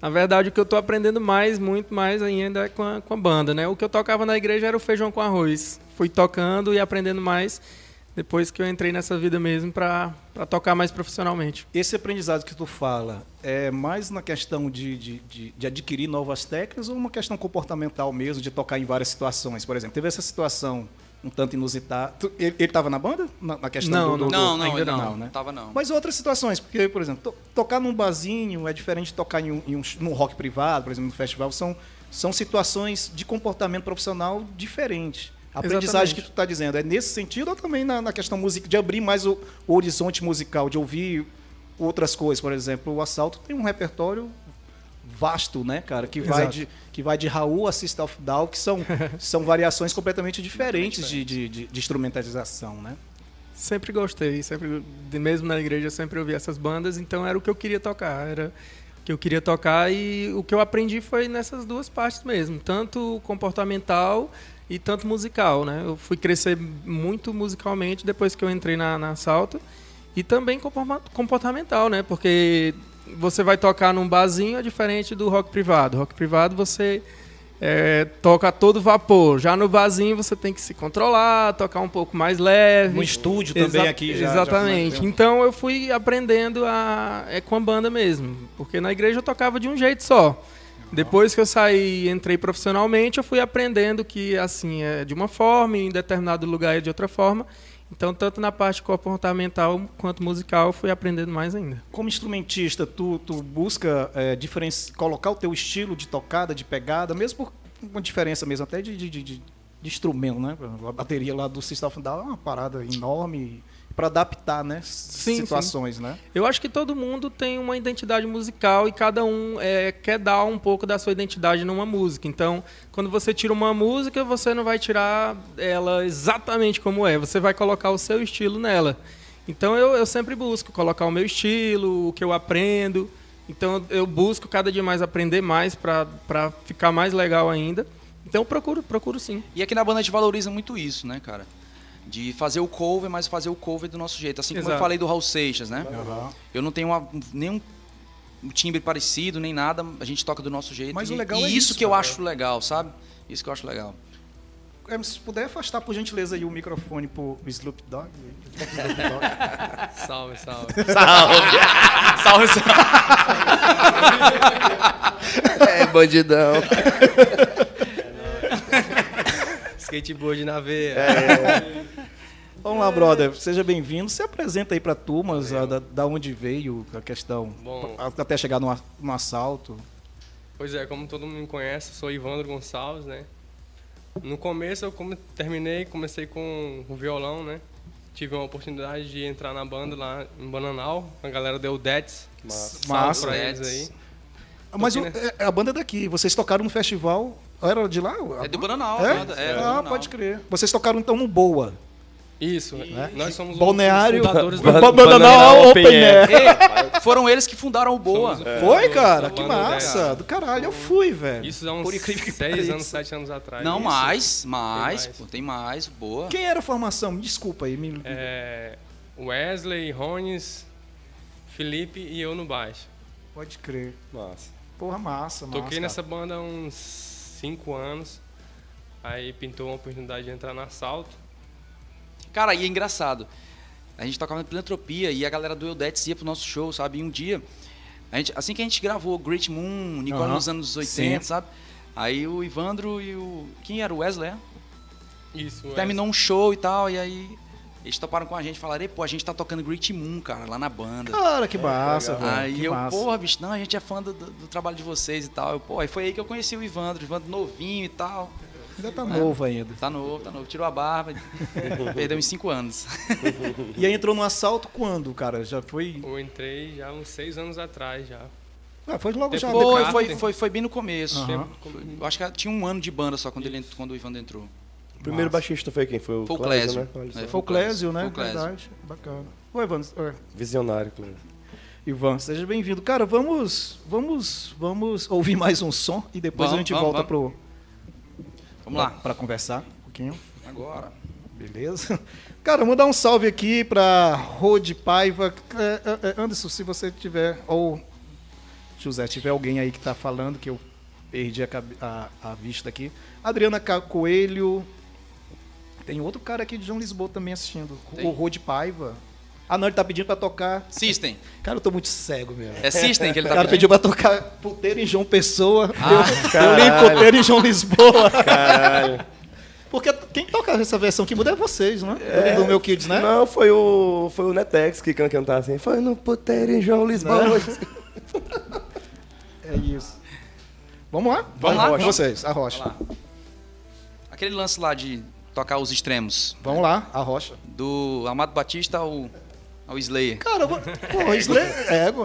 Na verdade, o que eu tô aprendendo mais, muito mais ainda é com a, com a banda, né? O que eu tocava na igreja era o feijão com arroz. Fui tocando e aprendendo mais depois que eu entrei nessa vida mesmo pra tocar mais profissionalmente. Esse aprendizado que tu fala é mais na questão de, de, de, de adquirir novas técnicas ou uma questão comportamental mesmo, de tocar em várias situações? Por exemplo, teve essa situação um tanto inusitada. Ele estava na banda? Na, na questão Não, do, do, Não, não, ainda não, não, né? tava não. Mas outras situações, porque, por exemplo, to- tocar num barzinho é diferente de tocar em um, em um num rock privado, por exemplo, no festival, são, são situações de comportamento profissional diferentes. A aprendizagem que tu está dizendo é nesse sentido ou também na, na questão musical, de abrir mais o, o horizonte musical, de ouvir outras coisas? Por exemplo, o Assalto tem um repertório vasto, né, cara? Que vai, Exato. de, que vai de Raul a System of Down, que são, (laughs) são variações completamente diferentes de, de, de, de instrumentalização, né? Sempre gostei, sempre, mesmo na igreja, sempre ouvi essas bandas, então era o que eu queria tocar, era o que eu queria tocar e o que eu aprendi foi nessas duas partes mesmo, tanto comportamental e tanto musical, né? Eu fui crescer muito musicalmente depois que eu entrei na, na Salto e também comportamental, né? Porque você vai tocar num barzinho é diferente do rock privado. Rock privado você é, toca a todo vapor. Já no barzinho você tem que se controlar, tocar um pouco mais leve. No estúdio também Exa- aqui já. Exatamente. já- então eu fui aprendendo a, é, com a banda mesmo. Porque na igreja eu tocava de um jeito só. Depois que eu saí e entrei profissionalmente, eu fui aprendendo que assim é de uma forma, e em determinado lugar é de outra forma. Então, tanto na parte comportamental quanto musical, eu fui aprendendo mais ainda. Como instrumentista, tu, tu busca é, colocar o teu estilo de tocada, de pegada, mesmo por uma diferença mesmo, até de, de- de- de instrumento, né? A bateria lá do System of Down é uma parada enorme para adaptar, né? Sim, situações, né? Eu acho que todo mundo tem uma identidade musical e cada um é, quer dar um pouco da sua identidade numa música. Então, quando você tira uma música, você não vai tirar ela exatamente como é, você vai colocar o seu estilo nela. Então, eu, eu sempre busco colocar o meu estilo, o que eu aprendo. Então, eu busco cada dia mais aprender mais para ficar mais legal ainda. Então, eu procuro, procuro sim. E aqui na banda a gente valoriza muito isso, né, cara? De fazer o cover, mas fazer o cover do nosso jeito. Assim como eu Exato. falei do Raul Seixas, né? Eu não tenho uma- nenhum timbre parecido, nem nada. A gente toca do nosso jeito. Mas o e, legal e é isso isso, que eu cara. acho legal, sabe? Isso que eu acho legal. É, Se puder afastar, por gentileza, aí o microfone pro Sloop Dog. Sloop Dog. (laughs) Salve, salve. Salve, salve. (laughs) É, bandidão. (laughs) Skateboard na veia. Vamos lá, brother. Seja bem-vindo. Se apresenta aí pra turmas ah, da, da onde veio a questão, Bom. até chegar no, no assalto. Pois é, como todo mundo me conhece, sou Ivandro Gonçalves, né? No começo eu come- terminei, comecei com o violão, né? Tive uma oportunidade de entrar na banda lá em Bananal, a galera deu Dets. Massa. Massa. pra eles aí. Mas o- aqui, é- a banda é daqui. Vocês tocaram no festival. Era de lá? É do Bananal, É? banda. É, ah, Bananal. pode crer. Vocês tocaram então no Boa. Isso, nós somos Balneário- os fundadores do ba- Bananal Bananal Open Open Air. Ei, (laughs) foram eles que fundaram o Boa. Somos o Foi, cara? Que massa. Do caralho, eu fui, velho. Isso há uns Por incrível que seis pareça. anos, sete anos atrás. Não, Isso. mais, mais, mais. pô, tem mais, boa. Quem era a formação? Me desculpa aí. Me... É, Wesley, Rones, Felipe e eu no baixo. Pode crer. Massa. Porra, massa, massa. Toquei cara. nessa banda há uns 5 anos. Aí pintou uma oportunidade de entrar na Assalto. Cara, e é engraçado. A gente tocava na Filantropia e a galera do Eudetes ia pro nosso show, sabe? E um dia, a gente, assim que a gente gravou Great Moon, Nicole Aham. nos anos 80, Sim. sabe? Aí o Ivandro e o. Quem era? O Wesley? é? Isso, Terminou um show e tal, e aí eles toparam com a gente e falaram, "Ei, pô, a gente tá tocando Great Moon, cara, lá na banda. Cara, que massa, velho. Aí que eu, massa. porra, bicho, não, a gente é fã do, do- do trabalho de vocês e tal. Eu, pô, aí foi aí que eu conheci o Ivandro, o Ivandro novinho e tal. Ainda tá novo ainda. Tá novo, tá novo. Tirou a barba, (laughs) perdeu uns 5 anos. (laughs) E aí entrou no assalto quando, cara? Já foi. Eu entrei já uns 6 anos atrás já. Ah, foi logo já. Depois- Foi, Depois- foi, foi, foi bem no começo. Aham. Eu acho que tinha um ano de banda só quando, ele, quando o Ivandro entrou. O primeiro baixista foi quem? Foi o, Foi o Clésio, Clésio. né? É, Foi o Clésio, né? O Clésio. Verdade. Bacana. Oi, Ivan. Oi. Visionário, Clésio. Ivan, seja bem-vindo. Cara, vamos, vamos, vamos ouvir mais um som e depois Vamos, a gente vamos, volta pro Vamos lá. para conversar um pouquinho. Agora. Beleza? (laughs) Cara, mandar um salve aqui pra Rode Paiva. É, é, é, Anderson, se você tiver, ou José, tiver alguém aí que tá falando, que eu perdi a, a- a vista aqui. Adriana Coelho. Tem outro cara aqui de João Lisboa também assistindo. Tem? O Rode Paiva. Ah, não, ele tá pedindo pra tocar. System. Cara, eu tô muito cego mesmo. É System que ele O tá cara pedindo. pediu pra tocar puteiro em João Pessoa. Ah, eu, eu li puteiro em João Lisboa. Caralho. Porque quem toca essa versão que muda é vocês, não é? Do meu Kids, né? Não, foi o, foi o Netex que can cantar assim. Foi no puteiro em João Lisboa. (laughs) É isso. Vamos lá? Vamos Vai, lá? Com vocês, a rocha. Vamos lá. Aquele lance lá de tocar os extremos. Vamos lá, a rocha. Do Amado Batista ao, ao Slayer. Cara, vou... pô, Slayer... É, pô.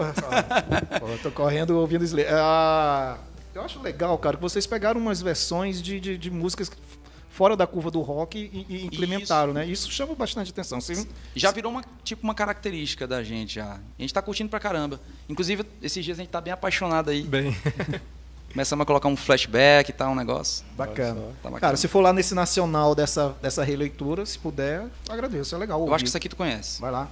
Pô, eu tô correndo ouvindo Slayer. Ah, eu acho legal, cara, que vocês pegaram umas versões de, de, de músicas fora da curva do rock e, e implementaram, né? Isso chama bastante atenção. Sim. Já virou uma, tipo uma característica da gente já. A gente tá curtindo pra caramba. Inclusive, esses dias a gente tá bem apaixonado aí. Bem. (laughs) Começamos a colocar um flashback e tal, um negócio. Bacana. Tá bacana. Cara, se for lá nesse nacional dessa, dessa releitura, se puder, agradeço. É legal. Eu ouvir. acho que isso aqui tu conhece. Vai lá.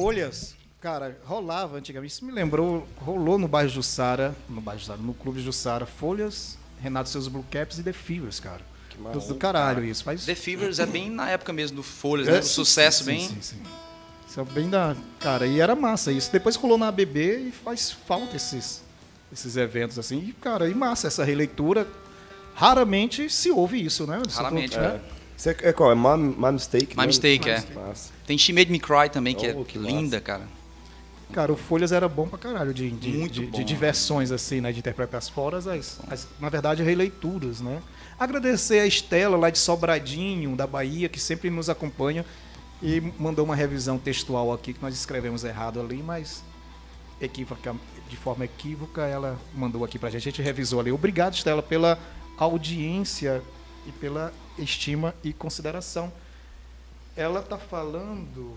Folhas. Cara, rolava antigamente. Isso me lembrou, rolou no bairro Jussara, no bairro Jussara, no clube Jussara, Folhas, Renato Seus Blue Caps e The Fevers, cara. Do, do caralho isso. Faz The Fevers é bem na época mesmo do Folhas, É, né? O sim, sucesso sim, bem. Sim, sim. Isso é bem da. Cara, e era massa isso. Depois rolou na ABB e faz falta esses, esses eventos assim. E, cara, e massa essa releitura. Raramente se ouve isso, né? Raramente, tudo, né? Você é qual? É My, My Mistake? My né? Mistake, é. Massa. Tem She Made Me Cry também, que Oh, é que linda, cara. Cara, o Folhas era bom pra caralho de, de, Muito de, bom, de diversões, assim, né? De interpretar as foras, as, as- na verdade, releituras, né? Agradecer a Estela lá de Sobradinho, da Bahia, que sempre nos acompanha e mandou uma revisão textual aqui, que nós escrevemos errado ali, mas equívoca, de forma equívoca ela mandou aqui pra gente. A gente revisou ali. Obrigado, Estela, pela audiência e pela estima e consideração. Ela tá falando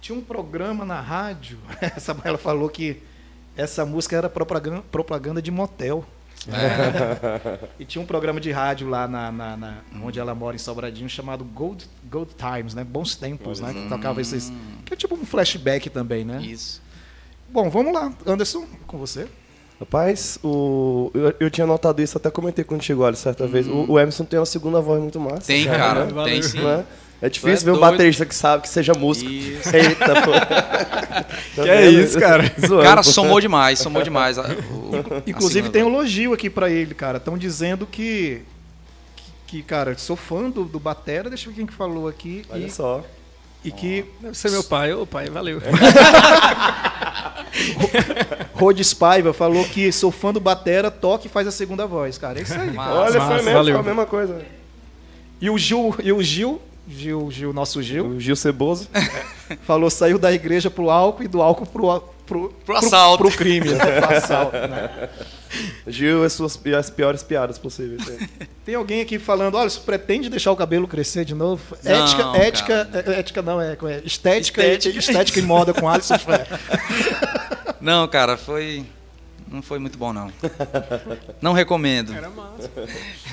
tinha um programa na rádio. (laughs) Essa ela falou que essa música era propaganda, de motel. (laughs) e tinha um programa de rádio lá na, na- na- onde ela mora em Sobradinho chamado Gold, Gold Times, né? Bons tempos, né? Que tocava esses. Que é tipo um flashback também, né? Isso. Bom, vamos lá. Anderson, com você. Rapaz, o... eu, eu tinha notado isso, até comentei quando chegou ali certa vez. O, o Emerson tem uma segunda voz muito massa. Tem, cara. né? Tem sim. Né? É difícil é ver um doido. baterista que sabe que seja músico. Isso. Eita, pô. (laughs) Que é isso, cara? (laughs) Zoando, Cara, pô. somou demais, somou demais. a- o- a Inclusive tem um elogio aqui pra ele, cara. Estão dizendo que, que, que, cara, sou fã do, do Batera, deixa eu ver quem que falou aqui. Olha e, só. E que Deve ser meu pai. Ô, pai, valeu. (laughs) Rhodes Paiva falou que sou fã do Batera, toca e faz a segunda voz, cara. É isso aí. Cara. Olha, massa, foi mesmo, valeu. foi a mesma coisa. E o Gil, e o Gil, Gil, Gil, nosso Gil, O Gil Ceboso. (laughs) falou saiu da igreja pro álcool e do álcool pro pro, Pro assalto. pro, crime, né? (laughs) Pro assalto, né? Gil, as suas as piores piadas possíveis. Tem alguém aqui falando, olha, você pretende deixar o cabelo crescer de novo? Não, ética, cara. ética, é, ética não, é, é estética, Estética. estética. estética e moda com Alisson (laughs) Fé. Não, cara, foi. Não foi muito bom, não. Não recomendo. Era massa.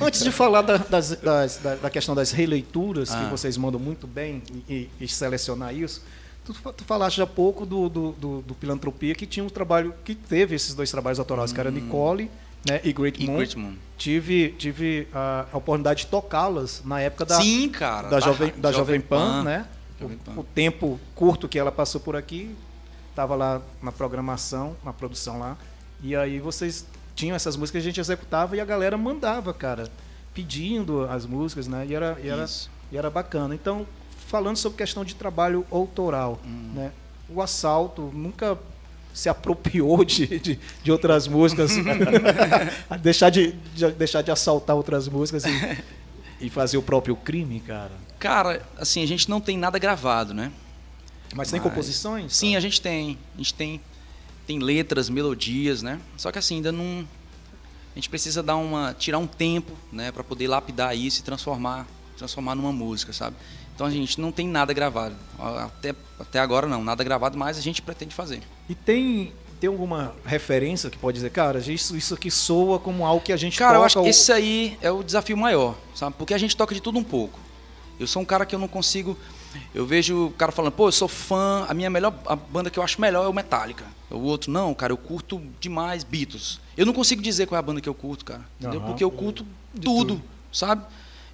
Antes de falar da, das- das- da, da questão das releituras, que Ah. vocês mandam muito bem, e, e selecionar isso, tu, tu falaste há pouco do, do, do, do Filantropia, que tinha um trabalho, que teve esses dois trabalhos autorais, que era Nicole né, e Great E Moon. Great Moon. Tive, tive a, a oportunidade de tocá-las na época da, Sim, cara. da, Jovem, da Jovem Pan, né? Jovem Pan. O, o tempo curto que ela passou por aqui, estava lá na programação, na produção lá. E aí vocês tinham essas músicas, a gente executava e a galera mandava, cara, pedindo as músicas, né? E era, e era, Isso. e era bacana. Então, falando sobre questão de trabalho autoral, Hum. né? O assalto nunca se apropriou (laughs) de, de, de outras músicas, (laughs) deixar de, de- deixar de assaltar outras músicas e, e fazer o próprio crime, cara. Cara, assim, a gente não tem nada gravado, né? Mas tem Mas- composições? Sim, a gente tem. A gente tem, tem letras, melodias, né? Só que assim, ainda não. A gente precisa dar uma. tirar um tempo, né? Pra poder lapidar isso e transformar, transformar numa música, sabe? Então a gente não tem nada gravado. Até, até agora não, nada gravado, mas a gente pretende fazer. E tem, tem alguma referência que pode dizer, cara, isso, isso aqui soa como algo que a gente Cara, eu acho que ou- esse aí é o desafio maior, sabe? Porque a gente toca de tudo um pouco. Eu sou um cara que eu não consigo. Eu vejo o cara falando, pô, eu sou fã, a minha melhor a banda que eu acho melhor é o Metallica. O outro, não, cara, eu curto demais Beatles. Eu não consigo dizer qual é a banda que eu curto, cara. Entendeu? Aham. Porque eu curto tudo, sabe?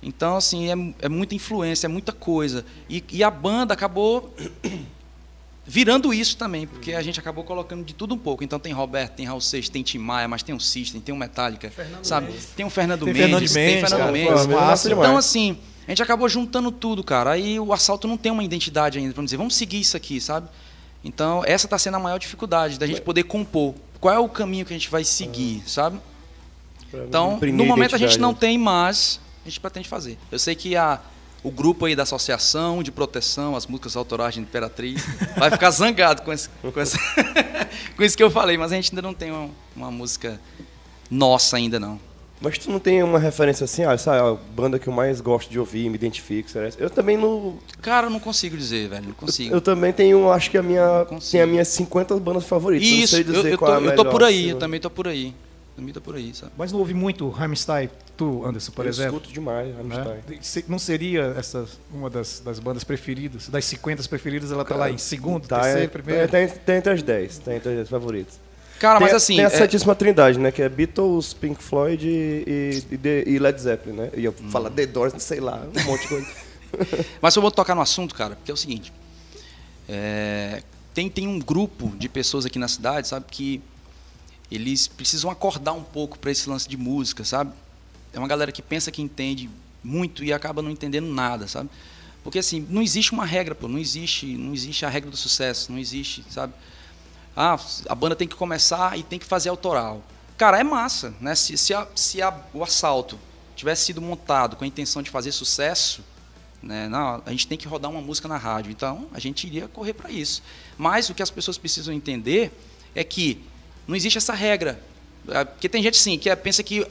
Então, assim, é, é muita influência, é muita coisa. E, e a banda acabou (coughs) virando isso também, porque a gente acabou colocando de tudo um pouco. Então tem Roberto, tem Raul Seixas, tem Tim Maia, mas tem o System, tem o Metallica, sabe? Tem o Fernando Tem Mendes, Fernando tem Mendes, Fernando cara, Mendes. pô, massa então assim, a gente acabou juntando tudo, cara. Aí o assalto não tem uma identidade ainda, vamos dizer, vamos seguir isso aqui, sabe? Então essa está sendo a maior dificuldade da gente poder compor. Qual é o caminho que a gente vai seguir, sabe? Então, no momento a gente não tem, mas a gente pretende fazer. Eu sei que a, o grupo aí da Associação de Proteção às Músicas Autorais de Imperatriz (laughs) vai ficar zangado com, esse, com, essa- (laughs) com isso que eu falei, mas a gente ainda não tem uma, uma música nossa ainda não. Mas tu não tem uma referência assim, ah, essa é a banda que eu mais gosto de ouvir, me identifico, será? Eu também não. Cara, eu não consigo dizer, velho, não consigo. Eu também tenho, acho que a minha. Tem as minhas 50 bandas favoritas. eu não Isso, sei eu, dizer eu qual tô, é a eu tô por aí, assim, eu também tô por aí. Limita por aí, sabe? Mas não ouve muito Rammstein, tu, Anderson, por eu exemplo? escuto demais, Rammstein. Né? Se- Não seria essa uma das, das bandas preferidas? Das 50 preferidas, ela tá lá em segundo, Tá, terceiro, é, primeiro? Tem, tem entre as 10, tem entre as 10 favoritas. Cara, tem, mas assim. Tem a é- Santíssima Trindade, né? Que é Beatles, Pink Floyd e, e, e Led Zeppelin, né? E eu Hum. falo The Doors, sei lá, um monte de coisa. (laughs) Mas eu vou tocar no assunto, cara, porque é o seguinte. é, tem, tem um grupo de pessoas aqui na cidade, sabe, que eles precisam acordar um pouco para esse lance de música, sabe? É uma galera que pensa que entende muito e acaba não entendendo nada, sabe? Porque assim, não existe uma regra, pô, não existe, não existe a regra do sucesso, não existe, sabe? Ah, a banda tem que começar e tem que fazer autoral. Cara, é massa, né? Se, se, a- se a- o assalto tivesse sido montado com a intenção de fazer sucesso, né? Não, a gente tem que rodar uma música na rádio. Então, a gente iria correr para isso. Mas o que as pessoas precisam entender é que não existe essa regra. É, Porque tem gente sim que pensa que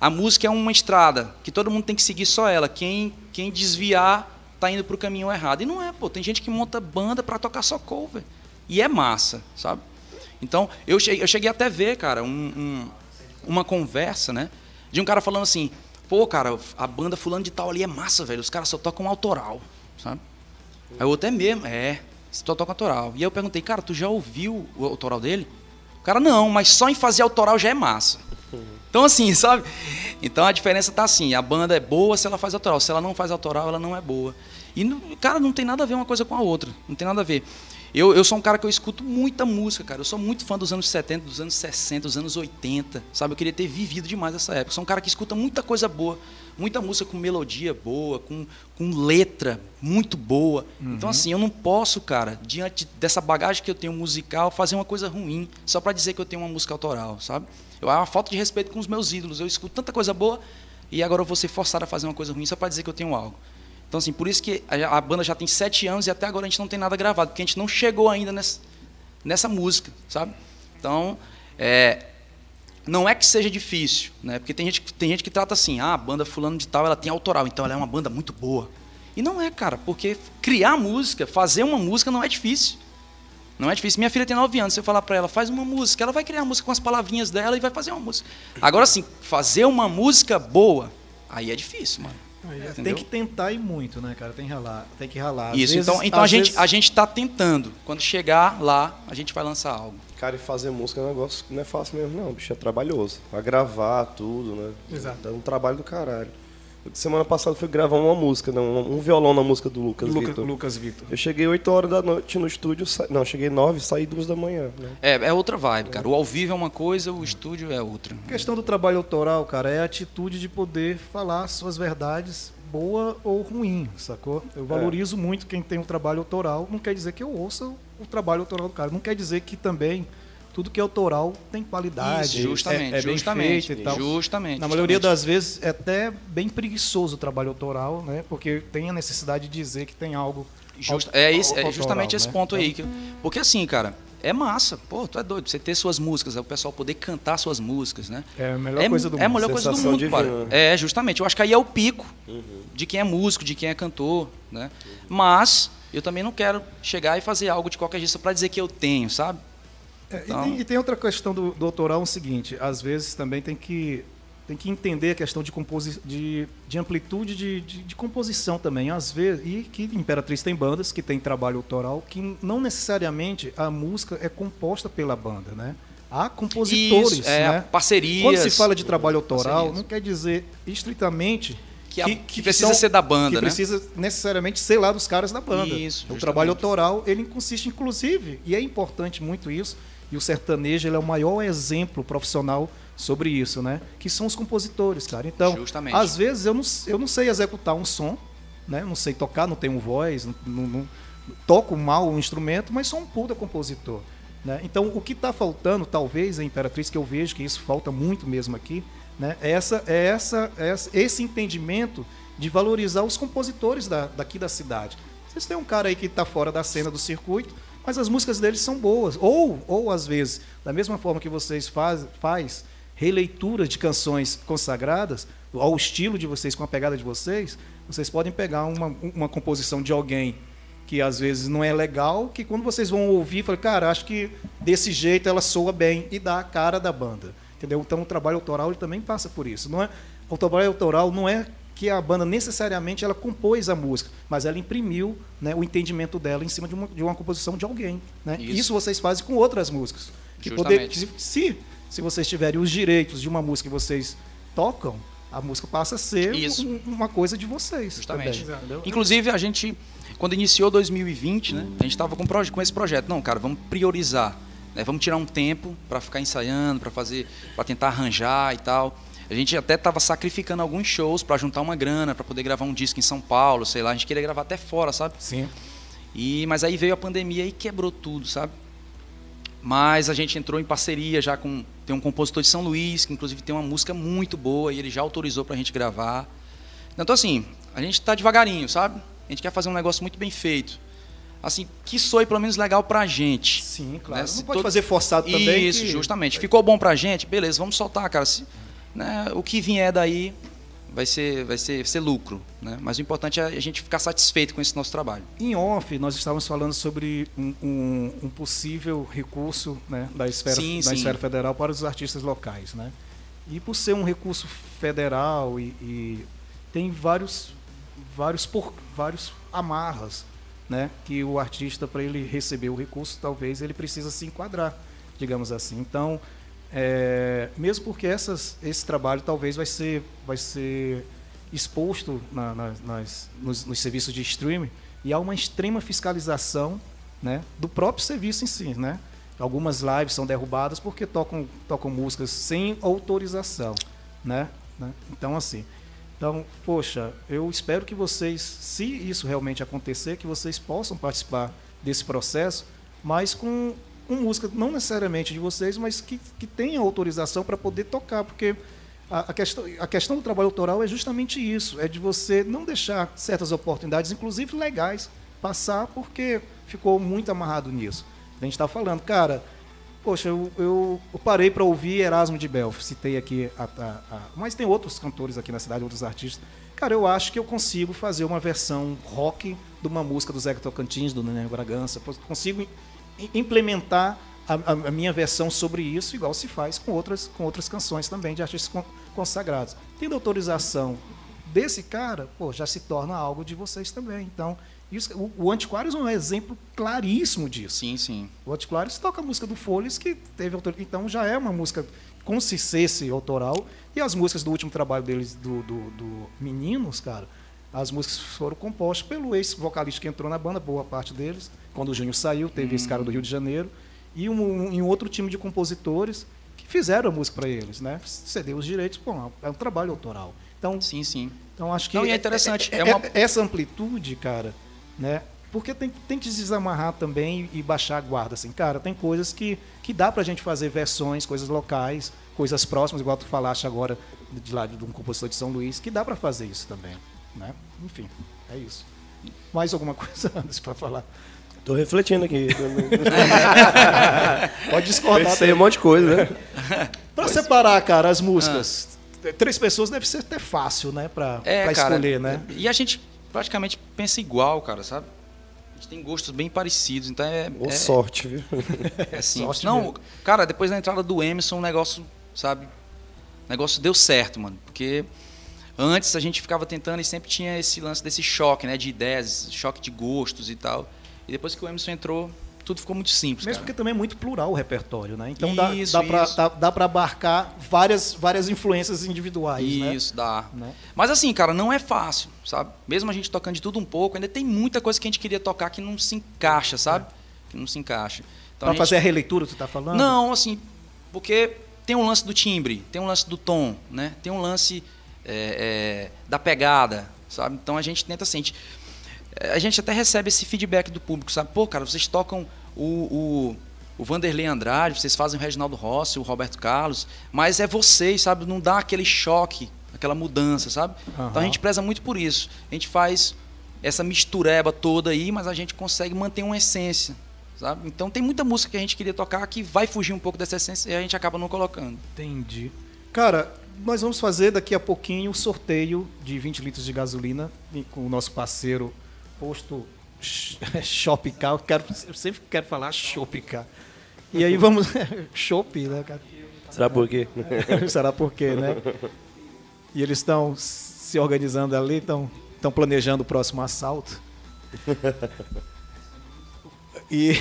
a música é uma estrada, que todo mundo tem que seguir só ela. Quem, quem desviar tá indo pro caminho errado. E não é, pô. Tem gente que monta banda para tocar só cover. E é massa, sabe? Então, eu cheguei, eu cheguei até ver, cara, um- um- uma conversa, né? De um cara falando assim, pô, cara, a banda fulano de tal ali é massa, velho. Os caras só tocam autoral, sabe? Aí o outro é mesmo, é, só toca autoral. E aí eu perguntei, cara, tu já ouviu o autoral dele? Cara, não, mas só em fazer autoral já é massa. Então, assim, (laughs) sabe? Então a diferença tá assim: a banda é boa se ela faz autoral. Se ela não faz autoral, ela não é boa. E, cara, não tem nada a ver uma coisa com a outra. Não tem nada a ver. Eu, eu sou um cara que eu escuto muita música, cara. Eu sou muito fã dos anos 70, dos anos 60, dos anos 80, sabe? Eu queria ter vivido demais essa época. Eu sou um cara que escuta muita coisa boa, muita música com melodia boa, com, com letra muito boa. Então, assim, eu não posso, cara, diante dessa bagagem que eu tenho musical, fazer uma coisa ruim só para dizer que eu tenho uma música autoral, sabe? Eu, é uma falta de respeito com os meus ídolos. Eu escuto tanta coisa boa e agora eu vou ser forçado a fazer uma coisa ruim só para dizer que eu tenho algo. Então, assim, por isso que a, a banda já tem sete anos e até agora a gente não tem nada gravado, porque a gente não chegou ainda nessa, nessa música, sabe? Então, é, não é que seja difícil, né? Porque tem gente, que- tem gente que trata assim, ah, a banda fulano de tal, ela tem autoral, então ela é uma banda muito boa. E não é, cara, porque criar música, fazer uma música não é difícil. Não é difícil. Minha filha tem 9 anos, se eu falar para ela, faz uma música, ela vai criar a música com as palavrinhas dela e vai fazer uma música. Agora, assim, fazer uma música boa, aí é difícil, mano. É, tem que tentar ir muito, né, cara? Tem, ralar, tem que ralar. Às Isso, vezes- então, então a, às gente, vezes- a gente tá tentando. Quando chegar lá, a gente vai lançar algo. Cara, e fazer música é um negócio que não é fácil mesmo, não, bicho. É trabalhoso. A gravar tudo, né? Exato. Dá um trabalho do caralho. Semana passada eu fui gravar uma música, né? um, violão na música do Lucas Luca- Vitor. Lucas Vitor. Eu cheguei 8 horas da noite no estúdio, sa... não, cheguei 9 saí 2 da manhã. Né? É, é outra vibe, cara. O ao vivo é uma coisa, o estúdio é outra. A questão do trabalho autoral, cara, é a atitude de poder falar suas verdades, boa ou ruim, sacou? Eu valorizo muito quem tem um trabalho autoral. Não quer dizer que eu ouça o trabalho autoral do cara. Não quer dizer que também tudo que é autoral tem qualidade. Isso, justamente, é, é bem justamente, feito e tal. justamente. Na maioria justamente. das vezes é até bem preguiçoso o trabalho autoral, né? Porque tem a necessidade de dizer que tem algo. Just- é, esse- au- é autoral, justamente esse né? ponto aí. Então, que- porque assim, cara, é massa. Pô, tu é doido. Você ter suas músicas, é o pessoal poder cantar suas músicas, né? É a melhor é, coisa do é a mundo. melhor coisa do mundo, divina. cara. É, justamente. Eu acho que aí é o pico de quem é músico, de quem é cantor, né? Mas eu também não quero chegar e fazer algo de qualquer jeito só pra dizer que eu tenho, sabe? É, e, Então- tem, e tem outra questão do, do autoral, é o seguinte, às vezes também tem que, tem que entender a questão de, composi de, de amplitude de, de, de composição também. Às vezes, e que Imperatriz tem bandas que tem trabalho autoral, que não necessariamente a música é composta pela banda, né? Há compositores, Isso, é, né? parcerias. Quando se fala de trabalho autoral, Parcerias. não quer dizer estritamente Que a- que precisa ser da banda, que né? precisa necessariamente ser lá dos caras da banda. Isso, o justamente. trabalho autoral, ele consiste inclusive, e é importante muito isso, e o sertanejo ele é o maior exemplo profissional sobre isso, né? Que são os compositores, cara. Então, Justamente. às vezes eu não, eu não sei executar um som, né? Não sei tocar, não tenho voz, não, não- não- toco mal um instrumento, mas sou um puta compositor. Né? Então, o que está faltando, talvez, a Imperatriz, que eu vejo que isso falta muito mesmo aqui, né? é, essa, é, essa, é essa- esse entendimento de valorizar os compositores da, daqui da cidade. Vocês têm um cara aí que está fora da cena do circuito, mas as músicas deles são boas. Ou, ou às vezes, da mesma forma que vocês faz, faz releituras de canções consagradas, ao estilo de vocês, com a pegada de vocês, vocês podem pegar uma, uma composição de alguém que às vezes não é legal, que quando vocês vão ouvir, falam, cara, acho que desse jeito ela soa bem e dá a cara da banda. Entendeu? Então o trabalho autoral ele também passa por isso. Não é, o trabalho autoral não é que a banda necessariamente ela compôs a música, mas ela imprimiu né, o entendimento dela em cima de uma, de uma composição de alguém. Né? Isso. Isso. vocês fazem com outras músicas. Que poder, se, se, se vocês tiverem os direitos de uma música que vocês tocam, a música passa a ser um- uma coisa de vocês. Justamente. também? Inclusive, a gente, quando iniciou 2020, né, a gente estava com, com esse projeto. Não, cara, vamos priorizar. Né, vamos tirar um tempo para ficar ensaiando, para fazer, para tentar arranjar e tal. A gente até estava sacrificando alguns shows para juntar uma grana, para poder gravar um disco em São Paulo, sei lá. A gente queria gravar até fora, sabe? Sim. E, mas aí veio a pandemia e quebrou tudo, sabe? Mas a gente entrou em parceria já com. Tem um compositor de São Luís, que inclusive tem uma música muito boa e ele já autorizou pra gente gravar. Então, assim, a gente tá devagarinho, sabe? A gente quer fazer um negócio muito bem feito. Assim, que soe pelo menos legal pra gente. Sim, claro. Né, Não pode todo- fazer forçado também. Isso, que- justamente. Ficou bom pra gente? Beleza, vamos soltar, cara. Se- né, o que vier daí vai ser, vai ser, vai ser lucro. Né? Mas o importante é a gente ficar satisfeito com esse nosso trabalho. Em off, nós estávamos falando sobre um, um- um possível recurso né, da, esfera, Sim, da sim. esfera federal para os artistas locais. Né? E por ser um recurso federal e, e tem vários, vários, por, vários amarras né, que o artista, para ele receber o recurso, talvez ele precisa se enquadrar, digamos assim. Então, é, mesmo porque essas, esse trabalho talvez vai ser, vai ser exposto na- na- nas, nos, nos serviços de streaming e há uma extrema fiscalização né, do próprio serviço em si. Né? Algumas lives são derrubadas porque tocam, tocam músicas sem autorização. Né? Né? Então, assim. Então, poxa, eu espero que vocês, se isso realmente acontecer, que vocês possam participar desse processo, mas com, com música, não necessariamente de vocês, mas que, que tenha autorização para poder tocar, porque a, a questão, a questão do trabalho autoral é justamente isso, é de você não deixar certas oportunidades, inclusive legais, passar porque ficou muito amarrado nisso. A gente está falando, cara, poxa, eu, eu, eu parei para ouvir Erasmo de Belf, citei aqui, a, a- a- mas tem outros cantores aqui na cidade, outros artistas. Cara, eu acho que eu consigo fazer uma versão rock de uma música do Zé Tocantins, do Nenê Bragança, consigo implementar a, a- minha versão sobre isso, igual se faz com outras, com outras canções também de artistas con- consagrados. Tendo autorização desse cara, pô, já se torna algo de vocês também. Então, isso, o, o Antiquários é um exemplo claríssimo disso. Sim, sim. O Antiquários toca a música do Folhas, que teve autor... Então já é uma música com cesse autoral. E as músicas do último trabalho deles, do, do, do Meninos, cara, as músicas foram compostas pelo ex-vocalista que entrou na banda, boa parte deles. Quando o Júnior saiu, teve esse cara do Rio de Janeiro. E um, um, outro time de compositores que fizeram a música para eles, né? Cedeu os direitos, bom, é um trabalho autoral. Então, Sim, sim. então acho que Não, e é interessante, é- é é- uma- essa amplitude, cara, né? Porque tem, tem que desamarrar também e baixar a guarda, assim, cara. Tem coisas que, que dá pra gente fazer versões, coisas locais, coisas próximas, igual tu falaste agora de lá de um compositor de São Luís, que dá pra fazer isso também, né? Enfim, é isso. Mais alguma coisa (laughs) antes para falar? Tô refletindo aqui. (laughs) (laughs) Pode discordar. Pensei um monte de coisa, né? Pra separar, cara, as músicas. Três pessoas deve ser até fácil, né? Pra, É, pra cara, escolher, né? E a gente praticamente pensa igual, cara, sabe? A gente tem gostos bem parecidos, então é. Ô, é, sorte, viu? (laughs) é simples. sorte Não, mesmo. cara, depois da entrada do Emerson, o negócio, sabe? O negócio deu certo, mano. Porque antes a gente ficava tentando e sempre tinha esse lance desse choque, né? De ideias, choque de gostos e tal. E depois que o Emerson entrou, tudo ficou muito simples. Mesmo cara. porque também é muito plural o repertório, né? Então dá, Isso, dá, dá, pra abarcar várias, várias influências individuais, né? Isso, dá. Né? Mas assim, cara, não é fácil, sabe? Mesmo a gente tocando de tudo um pouco, ainda tem muita coisa que a gente queria tocar que não se encaixa, sabe? Que não se encaixa. Então, Pra a gente- fazer a releitura, tu tá falando? Não, assim, porque tem um lance do timbre, tem um lance do tom, né? Tem um lance é, é, da pegada, sabe? Então a gente tenta assim, a gente, até recebe esse feedback do público, sabe? Pô, cara, vocês tocam o, o, o Vanderlei Andrade, vocês fazem o Reginaldo Rossi, o Roberto Carlos, mas é vocês, sabe? Não dá aquele choque, aquela mudança, sabe? Então a gente preza muito por isso. A gente faz essa mistureba toda aí, mas a gente consegue manter uma essência, sabe? Então tem muita música que a gente queria tocar que vai fugir um pouco dessa essência e a gente acaba não colocando. Entendi. Cara, nós vamos fazer daqui a pouquinho o sorteio de 20 litros de gasolina com o nosso parceiro Posto (laughs) Sh- Shopcar. Eu, quero, eu sempre quero falar Shopcar. E aí vamos. (laughs) Shop, né, cara? Será por quê? (laughs) Será por quê, né? E eles estão se organizando ali, estão estão planejando o próximo assalto. E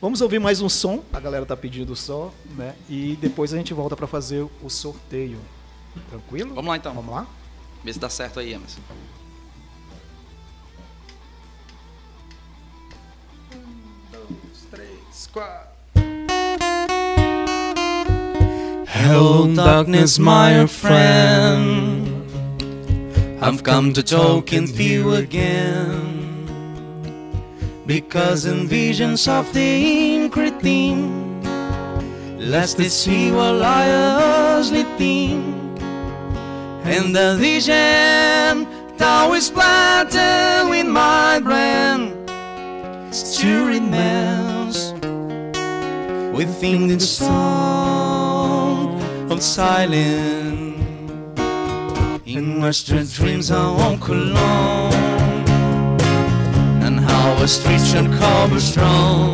vamos ouvir mais um som, a galera tá pedindo só, né? E depois a gente volta para fazer o sorteio. Tranquilo? Vamos lá então. Vamos lá? Vê se dá certo aí, Emerson. Hello, darkness, my friend. I've come to talk with you again. Because in visions of the incretin, lest they see what liars think. And the vision thou is planted in my brain still remains within the sound of silence. In my strange dreams I walk alone, and how a street should cover strong.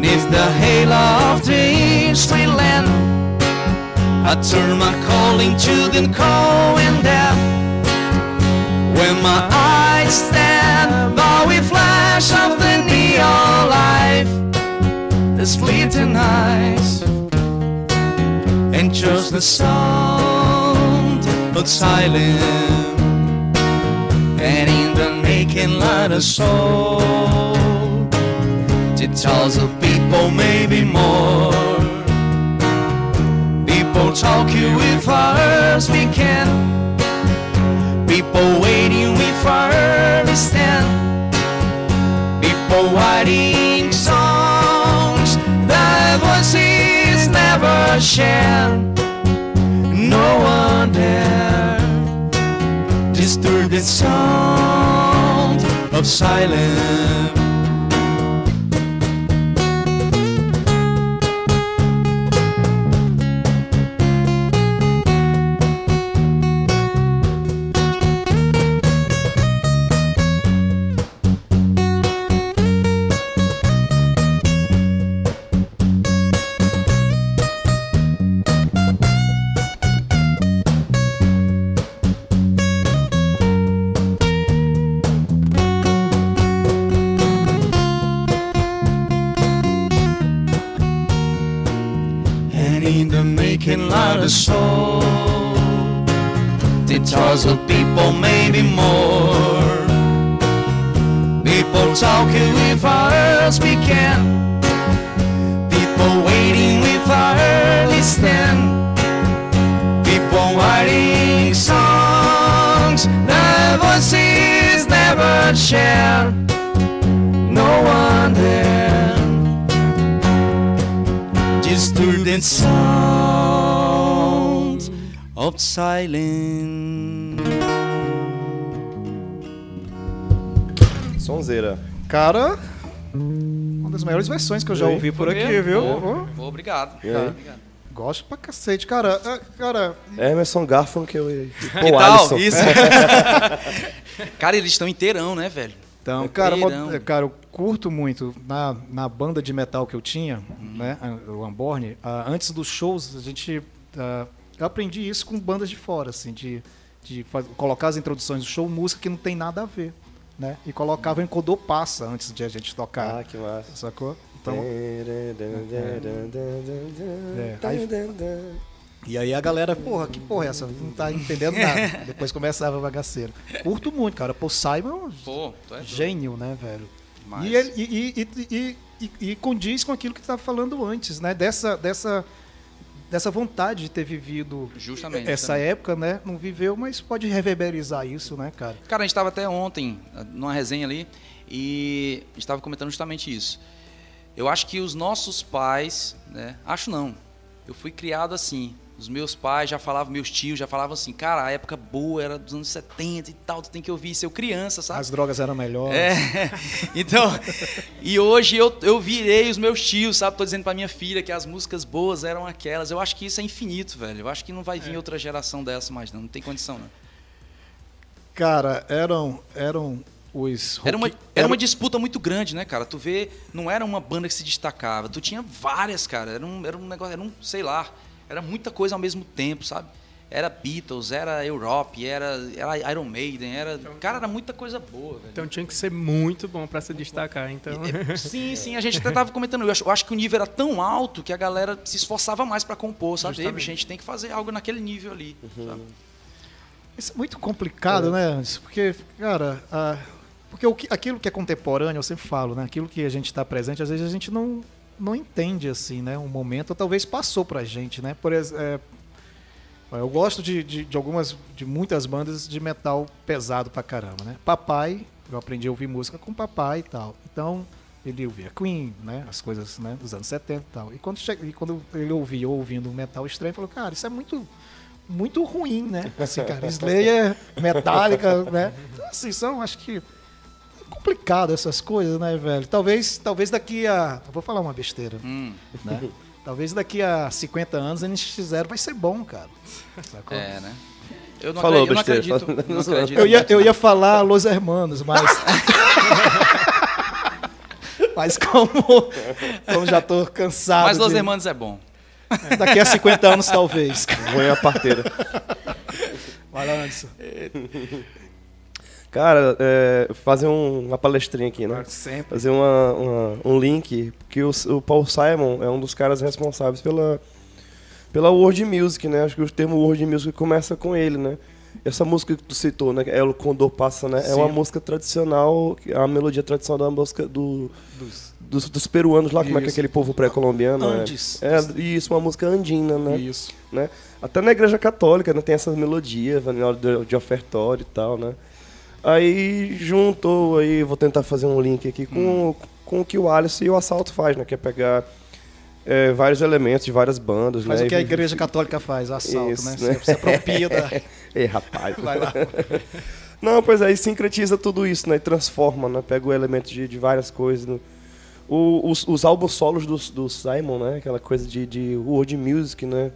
Neath the halo of the street land, I turn my calling to the calling down. When my eyes stand by with flash of the neon life, this fleeting eyes, and just the sound of silence, and in the making light of soul, details of people, maybe more. People talking with our speaking. People waiting with our understand. People writing share. No one there disturb the sound of silence. And in the making light of soul. Details of people, maybe more. People talking with our speaking. People waiting with our listening. People writing songs that voices never share. Distorted sound of silence. Sonzeira. Cara, uma das maiores versões que eu já Oi, ouvi por aqui, mesmo? viu? Pô, obrigado. E aí? Obrigado. Gosto pra cacete. Cara, ah, cara, Emerson Garfunkel e (laughs) Que Paul? Alisson. Isso. (laughs) Cara, eles estão inteirão, né, velho? Então, cara, mo- Inteirão. cara, eu curto muito. Na, na banda de metal que eu tinha, né, a- o Unborn, ah, antes dos shows, a gente. ah, eu aprendi isso com bandas de fora, assim, de, de faz- colocar as introduções do show, música que não tem nada a ver. Né? E colocava em Codopassa antes de a gente tocar. Ah, que massa. Sacou? Então, É, aí- e aí a galera, porra, que porra é essa? Não tá entendendo (laughs) nada. Depois começava a bagaceira. Curto muito, cara. Pô, Simon Pô, tu é doido gênio, né, velho? E, ele, e, e, e, e, e condiz com aquilo que tu estava falando antes, né? Dessa, dessa, dessa vontade de ter vivido Justamente. essa também. época, né? Não viveu, mas pode reverberizar isso, né, cara? Cara, a gente estava até ontem numa resenha ali e a gente estava comentando justamente isso. Eu acho que os nossos pais, né? Acho não. Eu fui criado assim. Os meus pais já falavam, meus tios já falavam assim, cara, a época boa era dos anos 70 e tal, tu tem que ouvir isso. Eu criança, sabe? As drogas eram melhores. É, (laughs) então, e hoje eu, eu virei os meus tios, sabe? Tô dizendo pra minha filha que as músicas boas eram aquelas. Eu acho que isso é infinito, velho. Eu acho que não vai vir outra geração dessa mais, não. Não tem condição, não. Cara, eram, eram os Era uma, rock- era uma disputa muito grande, né, cara? Tu vê, não era uma banda que se destacava. Tu tinha várias, cara. Era um, era um negócio, era um, sei lá, era muita coisa ao mesmo tempo, sabe? Era Beatles, era Europe, era, era Iron Maiden, era. Cara, era muita coisa boa, velho. Então tinha que ser muito bom pra se destacar. Então, (laughs) Sim, sim, a gente até tava comentando. Eu acho, eu acho que o nível era tão alto que a galera se esforçava mais pra compor, sabe? A gente tem que fazer algo naquele nível ali. sabe? Isso é muito complicado, né? Anderson? Porque, cara, a- porque o que- aquilo que é contemporâneo, eu sempre falo, né? Aquilo que a gente está presente, às vezes a gente não, não entende, assim, né? Um momento, talvez passou pra gente, né? Por exemplo, eu gosto de, de, de algumas, de muitas bandas de metal pesado pra caramba, né? Papai, eu aprendi a ouvir música com papai e tal. Então, ele ouvia Queen, né? As coisas né? dos anos 70 e tal. E quando, che- e quando ele ouvia ouvindo metal estranho, ele falou, cara, isso é muito muito ruim, né? Assim, cara, Slayer, Metallica, né? Então, assim, são, acho que complicado essas coisas, né, velho? Talvez, talvez daqui a, vou falar uma besteira, Hum, né? (laughs) Talvez daqui a 50 anos eles fizeram, vai ser bom, cara. Sacou? é, né? Eu não, Falou, acredito, eu não besteira. acredito. Não acredito Eu ia, eu ia falar Los Hermanos, mas. (laughs) mas como, como já tô cansado. Mas Los de- Hermanos é bom. Daqui a 50 anos, talvez. É a parteira. Vai lá, Anderson. Cara, é, fazer um- uma palestrinha aqui, né? Sempre. Fazer uma, uma- um link, porque o, o Paul Simon é um dos caras responsáveis pela, pela world music, né? Acho que o termo world music começa com ele, né? Essa música que tu citou, né? É o Condor Passa, né? É uma Sim. música tradicional, a melodia tradicional da música do, dos, dos peruanos lá, como é que é Isso. aquele povo pré-colombiano? é? Andes. É, isso, uma música andina, né? Isso. né? Até na igreja católica né, tem essas melodias né, de ofertório e tal, né? Aí juntou aí, vou tentar fazer um link aqui com, com o que o Alisson e o Assalto faz, né? Que é pegar é, vários elementos de várias bandas, Faz né? o que a igreja (laughs) católica faz, assalto, Isso, né? né? Você se apropria da. (laughs) Ei, rapaz. Vai lá. (laughs) Não, pois aí sincretiza tudo isso, né? E transforma, né? Pega o elemento de, de várias coisas. né? O- os, os álbuns solos do, do Simon, né? Aquela coisa de, de world music, né?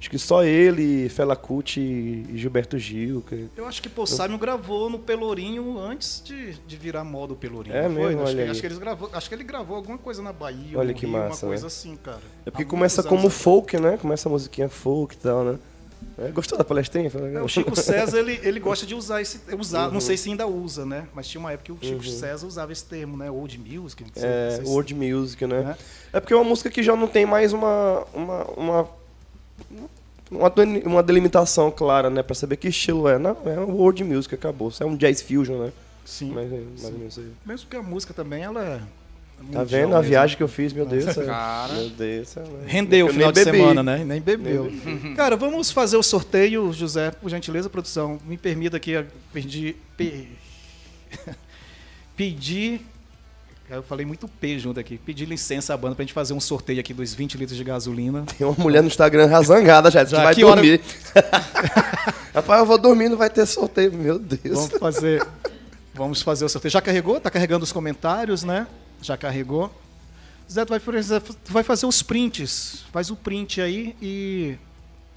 Acho que só ele, Fela Kuti e Gilberto Gil. que- Eu acho que Paul Simon gravou no Pelourinho antes de, de virar moda o Pelourinho. É não foi? mesmo? Acho, Olha que, acho que eles gravou, acho que ele gravou alguma coisa na Bahia, Olha que Rio, massa, uma coisa né? assim, cara. É porque Há começa como anos folk, né? Começa a musiquinha folk e tal, né? É, gostou da palestrinha? É, o Chico (laughs) César, ele, ele gosta de usar esse. Usar, Não sei se ainda usa, né? Mas tinha uma época que o Chico César usava esse termo, né? Old music. Não sei, não É, sei se- world music, né? né? É porque é uma música que já não tem mais uma uma uma, uma, deli- uma delimitação clara, né? Pra saber que estilo é. Não, é um world music, acabou. Isso é um jazz fusion, né? Sim. Mais, mais ou menos aí. Mesmo que a música também, ela é. Tá vendo a mesmo. viagem que eu fiz, meu Deus? é- Cara. Meu Deus. é- Rendeu o final de bebi. semana, né? Nem bebeu. (laughs) Cara, vamos fazer o sorteio, José, por gentileza, produção. Me permita aqui pedir. pe- (laughs) pedir. Eu falei muito P junto aqui. Pedir licença à banda pra gente fazer um sorteio aqui dos 20 litros de gasolina. Tem uma mulher no Instagram razangada já, disse Já, vai que hora- dormir. (laughs) Rapaz, eu vou dormir, não vai ter sorteio. Meu Deus. Vamos fazer. Vamos fazer o sorteio. Já carregou? Tá carregando os comentários, né? Já carregou. Zé, tu vai, tu vai fazer os prints. Faz o print aí e.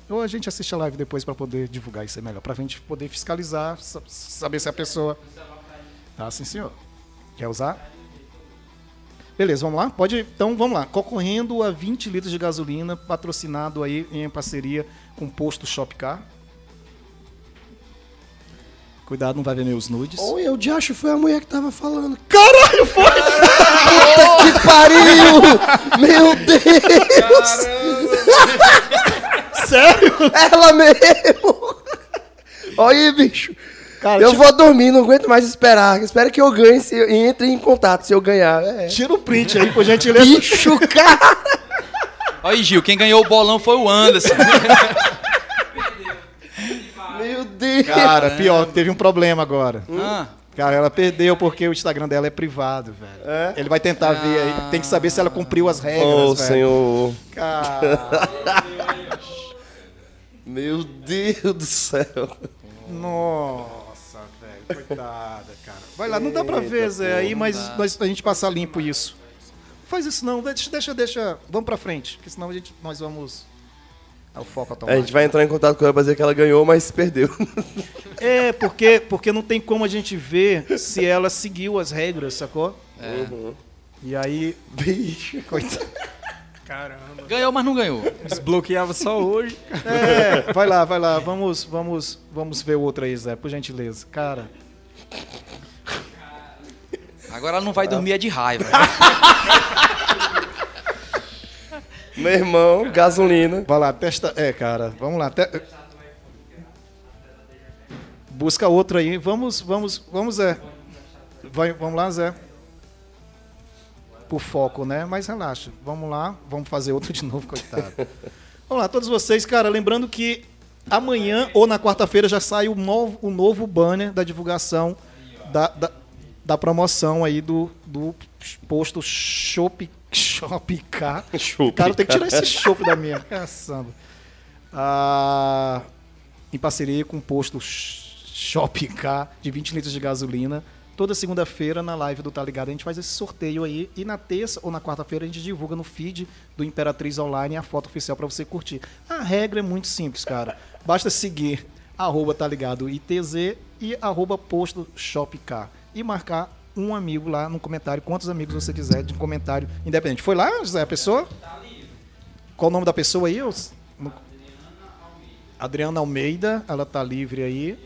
Ou a gente assiste a live depois para poder divulgar isso é melhor. Pra gente poder fiscalizar, sa- saber se a pessoa. Tá, sim, senhor. Quer usar? Beleza, vamos lá? Pode. Então vamos lá. Concorrendo a 20 litros de gasolina, patrocinado aí em parceria com o posto Shopcar. Cuidado, não vai ver meus nudes. Olha, o Diacho foi a mulher que tava falando. Caralho, foi! Puta que pariu! Meu Deus! (laughs) Sério? Ela mesmo! Olha aí, bicho. Cara, eu tira, vou dormir, não aguento mais esperar. Espero que eu ganhe se, e entre em contato se eu ganhar. É. tira o print aí, por gentileza. Bicho, cara! Olha (laughs) aí, Gil, quem ganhou o bolão foi o Anderson. (laughs) Meu Deus! Cara, pior, teve um problema agora. Ah, Cara, ela perdeu porque o Instagram dela é privado, velho. É? Ele vai tentar ver aí. Tem que saber se ela cumpriu as regras, Ô, velho. senhor. Cara, (laughs) Meu Deus do céu. nossa. Coitada, cara. Vai lá, não dá pra ver, Zé, aí, mas nós- a gente passa limpo isso. Faz isso não, deixa, deixa, deixa. Vamos pra frente, porque senão a gente, nós vamos É o foco A automático. gente vai entrar em contato com ela pra dizer que ela ganhou, mas perdeu. (laughs) É, porque, porque não tem como a gente ver se ela seguiu as regras, sacou? Uhum. E aí. Bicho. Coitado. Caramba. Ganhou, mas não ganhou. Desbloqueava só hoje. É, vai lá, vai lá. Vamos, vamos, vamos ver outra aí, Zé, por gentileza. Cara. Agora ela não vai dormir é de raiva. (laughs) Meu irmão, gasolina. Vai lá, testa. É, cara, vamos lá. te- Busca outra aí. Vamos, vamos, vamos, Zé. Vai, vamos lá, Zé. Por foco, né? Mas relaxa. Vamos lá, vamos fazer outro de novo, coitado. (laughs) Vamos lá, todos vocês, cara, lembrando que amanhã ou na quarta-feira já sai o novo, o novo banner da divulgação da, da, da promoção aí do, do posto Shop, Shop K. Cara, tem que tirar esse chope da minha. Caçamba. Ah, em parceria com o posto Shop K de 20 litros de gasolina. Toda segunda-feira na live do Tá Ligado a gente faz esse sorteio aí. E na terça ou na quarta-feira a gente divulga no feed do Imperatriz Online a foto oficial para você curtir. A regra é muito simples, cara. Basta seguir arroba Tá Ligado ITZ e arroba posto Shop K. E marcar um amigo lá no comentário, quantos amigos você quiser de comentário independente. Foi lá, José, a pessoa? Qual o nome da pessoa aí? Adriana Almeida, ela tá livre aí.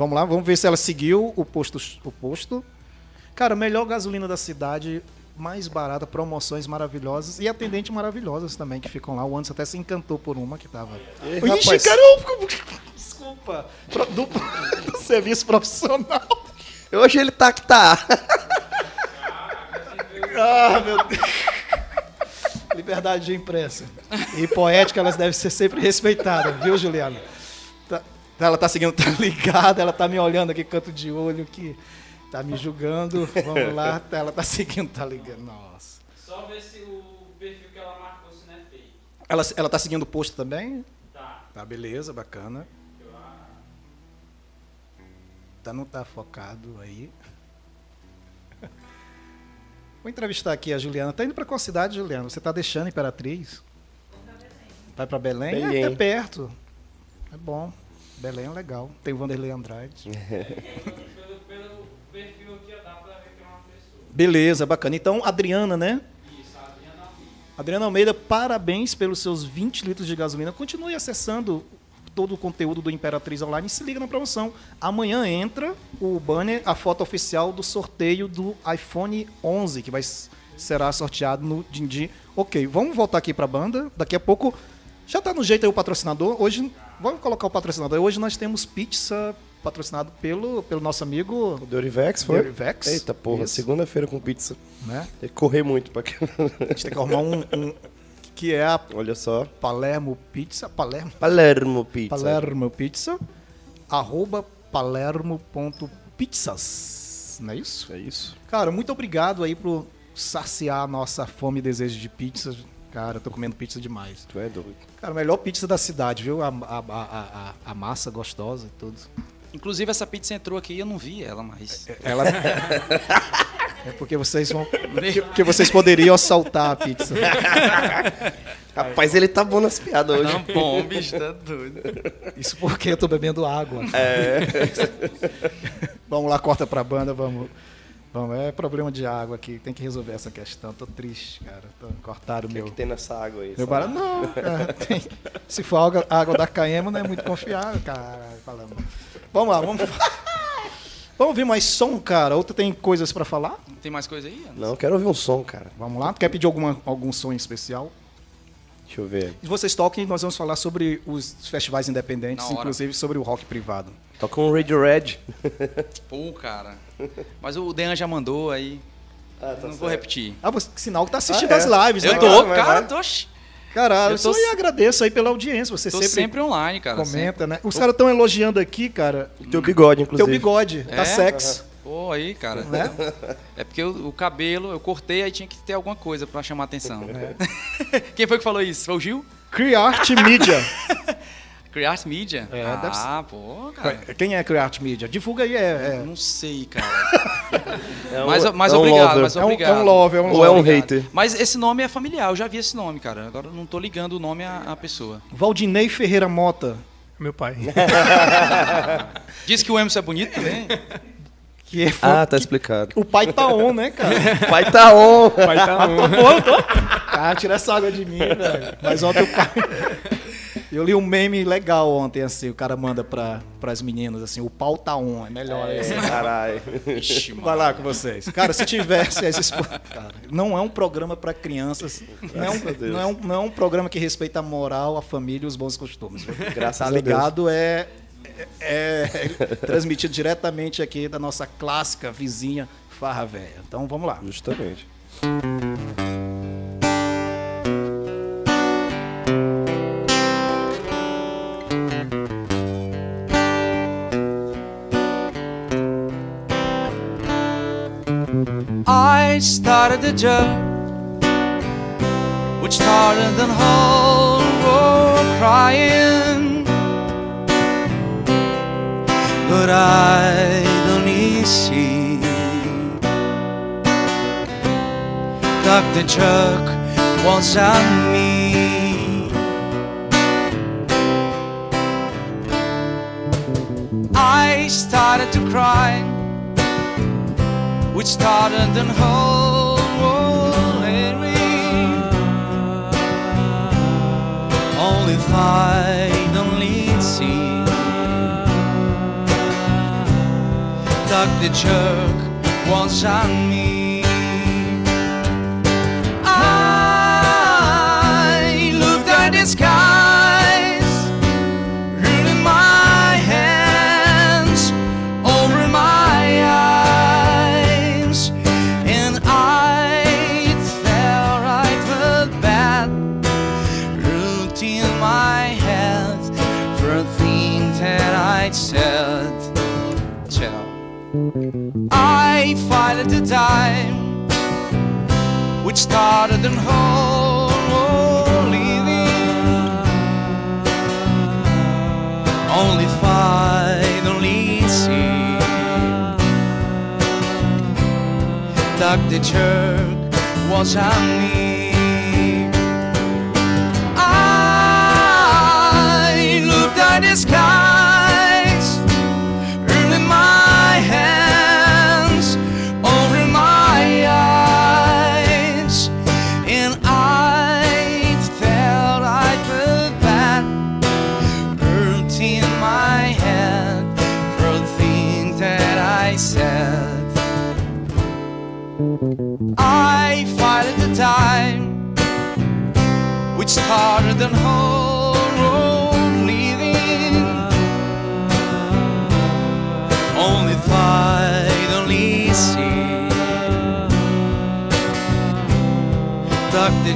Vamos lá, vamos ver se ela seguiu o posto. O posto. Cara, melhor gasolina da cidade, mais barata, promoções maravilhosas e atendentes maravilhosas também que ficam lá. O Anderson até se encantou por uma que tava. Ei, Ixi, rapaz. caramba! (laughs) Desculpa. Do, (laughs) do serviço profissional. Hoje ele tá que tá. (laughs) Ah, meu Deus. Liberdade de imprensa. E poética, elas devem ser sempre respeitadas, viu, Juliana? Tá- ela tá seguindo, (laughs) tá ligada, ela tá me olhando aqui, canto de olho, que tá me julgando. Vamos lá, tá- ela tá (laughs) seguindo, tá ligando. Nossa. Só ver se o perfil que ela marcou se não é fake. Ela, ela tá seguindo o post também? Tá. Tá, beleza, bacana. Tá, não tá focado aí. (laughs) Vou entrevistar aqui a Juliana. Tá indo pra qual cidade, Juliana? Você tá deixando Imperatriz? Vai pra Belém? Belém. É, é perto. É bom. Belém é legal. Tem o Vanderlei Andrade. (laughs) Beleza, bacana. Então, Adriana, né? Isso, Adriana Almeida. Adriana Almeida, parabéns pelos seus 20 litros de gasolina. Continue acessando todo o conteúdo do Imperatriz Online e se liga na promoção. Amanhã entra o banner, a foto oficial do sorteio do iPhone 11, que vai será sorteado no Dindi. Ok, vamos voltar aqui para a banda. Daqui a pouco já tá no jeito aí o patrocinador. Hoje vamos colocar o patrocinador. Hoje nós temos pizza patrocinado pelo, pelo nosso amigo O Dorivex foi? Dorivex. Eita porra, segunda-feira com pizza. né? Tem que correr muito pra que. A gente tem que arrumar um, um que é a Olha só. Palermo Pizza, Palermo Palermo Pizza. Palermo Pizza, arroba palermo.pizzas. Não é isso? É isso. Cara, muito obrigado aí por saciar a nossa fome e desejo de pizza. Cara, eu tô comendo pizza demais. Tu é doido. Cara, melhor pizza da cidade, viu? A, a, a, a, a massa gostosa e tudo. Inclusive, essa pizza entrou aqui e eu não vi ela mais. Ela... (laughs) É porque vocês vão. que- Porque vocês poderiam assaltar a pizza. (laughs) Rapaz, ele tá bom nas piadas hoje. Não, bom, bicho, tá doido. Isso porque eu tô bebendo água. É. (laughs) vamos lá, corta pra banda, vamos. Vamos, é problema de água aqui, tem que resolver essa questão. Tô triste, cara. Tô, cortaram o O que, é meu. que tem nessa água aí? Meu barato, não, é, tem- se for água, água da Caema, não é muito confiável, cara. Falando. Vamos lá, vamos. Vamos ouvir mais som, cara. Outra tem coisas pra falar? Tem mais coisa aí? Não, quero ouvir um som, cara. Vamos lá. Quer pedir alguma, algum som em especial? Deixa eu ver. E vocês toquem, nós vamos falar sobre os festivais independentes, inclusive sobre o rock privado. Toca um Radio Red. Pô, cara. Mas o Dean já mandou aí. Ah, não vou repetir. Ah, você, que sinal que tá assistindo Ah, é? as lives, Eu né? tô, cara? cara, tô, Caralho, Eu eu tô- só agradeço aí pela audiência. Você tô sempre, sempre, online, cara. comenta, né? Os caras estão elogiando aqui, cara. Teu bigode, inclusive. Teu bigode, tá É? sexy, sempre. Pô, aí, cara. né? É porque o, o cabelo, eu cortei, aí tinha que ter alguma coisa pra chamar atenção. É. (laughs) Quem foi que falou isso? Foi o Gil? Criarte Media. (laughs) Create Media? É, ah, deve ser. pô, cara. Quem é Create Media? Divulga aí, é. é. Não sei, cara. (laughs) É um- mas mas é um obrigado, lover. mas É um, obrigado. é um love, é um Ou é um love. hater? Mas esse nome é familiar, eu já vi esse nome, cara. Agora eu não tô ligando o nome à, à pessoa. Valdinei Ferreira Mota. Meu pai. (laughs) Diz que o Emerson é bonito também? Que é Ah, tá explicado. O pai tá on, né, cara? (laughs) Pai tá on. pai tá um. Ah, tira essa água de mim, velho. Mas ontem o pai. Eu li um meme legal ontem, assim, o cara manda para as meninas, assim, o pau tá on, é melhor esse. Caralho. Ixi, Vai lá com vocês. Cara, se tivesse. Cara, não é um programa para crianças. Não é, um, não, é um, não é um programa que respeita a moral, a família e os bons costumes. Graças tá a Deus. É, é, é transmitido diretamente aqui da nossa clássica vizinha Farra Véia. Então vamos lá. Justamente. Started a joke which started the whole world crying. But I don't see Dr. Chuck wants on me. I started to cry which started the whole finally see that the jerk was on me. Harder than holy Only finally see Tuck the jerk, watch on me.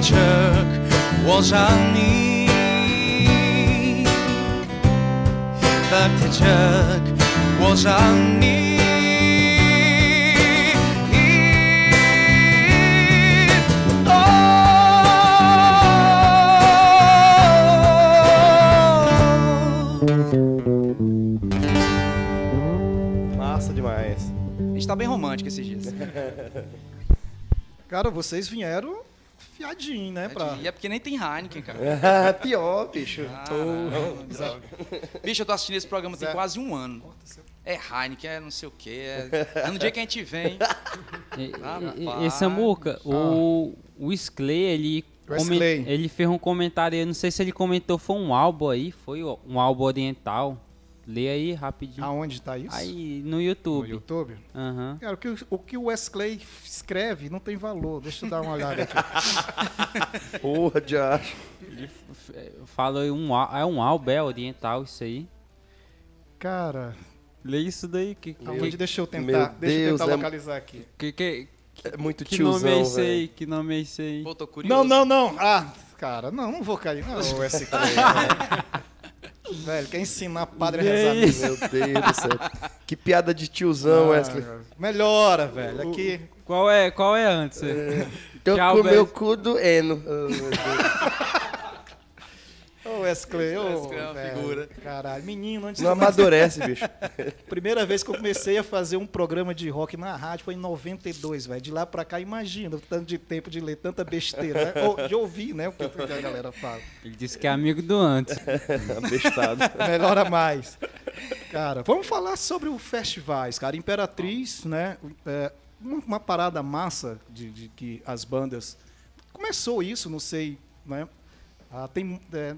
Chuck was on me. Dr. Chuck was on me. Massa demais. A gente tá bem romântico esses dias. (laughs) Cara, vocês vieram fiadinho, né? Pra... E é porque nem tem Heineken, cara. (laughs) Pior, bicho. Bicho, eu tô assistindo esse programa tem quase um ano. É Heineken, é não sei o quê. É, (laughs) é no dia que a gente vem. (laughs) E, Ah, e- e Samuca, o, o Sclay, ele, ele fez um comentário, eu não sei se ele comentou, foi um álbum aí, foi um álbum oriental. Lê aí rapidinho. Aonde tá isso? Aí no no YouTube. YouTube? Aham. Cara, o que, o- que o Wesley escreve não tem valor. Deixa eu dar uma olhada aqui. (laughs) (laughs) Porra, de acho. Falou aí um, ál- é um álbum, é oriental isso aí. Cara, Lê isso daí. Que, que, aonde? Deixa eu Meu tentar, deixa eu Deus, tentar é- localizar aqui. que, que, É muito que nome é tiozão, esse aí? Que nome é esse aí? Pô, tô curioso. Não, não, não. Ah, cara, não, não vou cair. Não, (laughs) o SK. Velho, quer ensinar padre a rezar. Meu Deus do céu. Que piada de tiozão, Wesley. Ah, melhora, velho. Aqui. Qual é, qual é antes? Tô Tchau, com Beto. meu cu doendo. Oh, meu Deus. Oh, ô, Wes Clay é uma velho, figura. Caralho, menino, antes Não de amadurece, bicho. (laughs) Primeira vez que eu comecei a fazer um programa de rock na rádio foi em 92, velho. De lá pra cá, imagina o tanto de tempo de ler tanta besteira, né? Ou de ouvir, né? O que a galera fala. Ele disse que é amigo do antes. (laughs) Bestado. Melhora mais. Cara, vamos falar sobre o festivais, cara. Imperatriz, né? É, uma, uma parada massa de, de que as bandas. Começou isso, não sei, né? Ah, tem, é,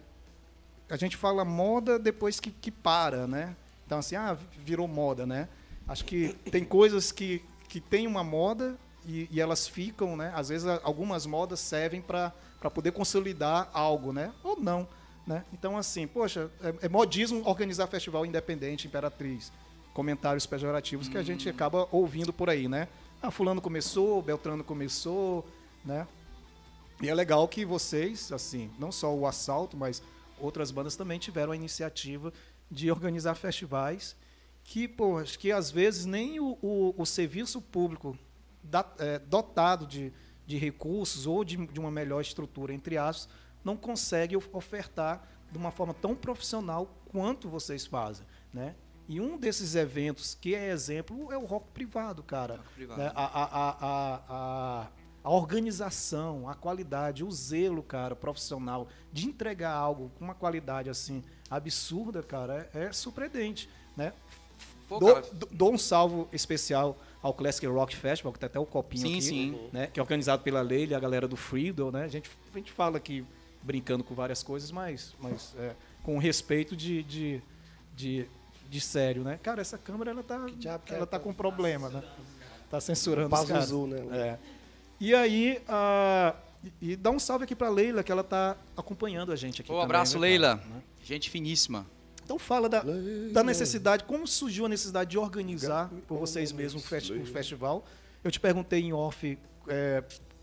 a gente fala moda depois que, que para, né? Então, assim, ah, virou moda, né? Acho que tem coisas que, que tem uma moda e, e elas ficam, né? Às vezes algumas modas servem para poder consolidar algo, né? Ou não, né? Então, assim, poxa, é, é modismo organizar festival independente, Imperatriz. Comentários pejorativos que a gente acaba ouvindo por aí, né? Ah, fulano começou, Beltrano começou, né? E é legal que vocês, assim, não só o Assalto, mas outras bandas também tiveram a iniciativa de organizar festivais que, pô, acho que às vezes nem o, o, o serviço público da- é, dotado de, de recursos ou de, de uma melhor estrutura, entre aspas, não consegue of- ofertar de uma forma tão profissional quanto vocês fazem, né? E um desses eventos que é exemplo é o rock privado, cara. privado. Né? A, a, a, a, a, organização, a qualidade, o zelo, cara, profissional de entregar algo com uma qualidade assim absurda, cara, é, é surpreendente, né? Pô, Dou, dou- um salvo especial ao Classic Rock Festival, que tem até o copinho Sim, aqui, sim. né? Que é organizado pela Leila e a galera do Freedom, né? A gente, a gente fala aqui brincando com várias coisas, mas, mas é, com respeito de, de, de, de sério, né? Cara, essa câmera ela tá, é, ela tá com problema, né? Tá censurando os caras. Pazuzu, né? É. E aí, ah, e, e dá um salve aqui pra Leila, que ela tá acompanhando a gente aqui. Um também, abraço, né, Leila. Né? Gente finíssima. Então fala da, da necessidade, como surgiu a necessidade de organizar por vocês mesmos o, festi- o festival. Eu te perguntei em off é,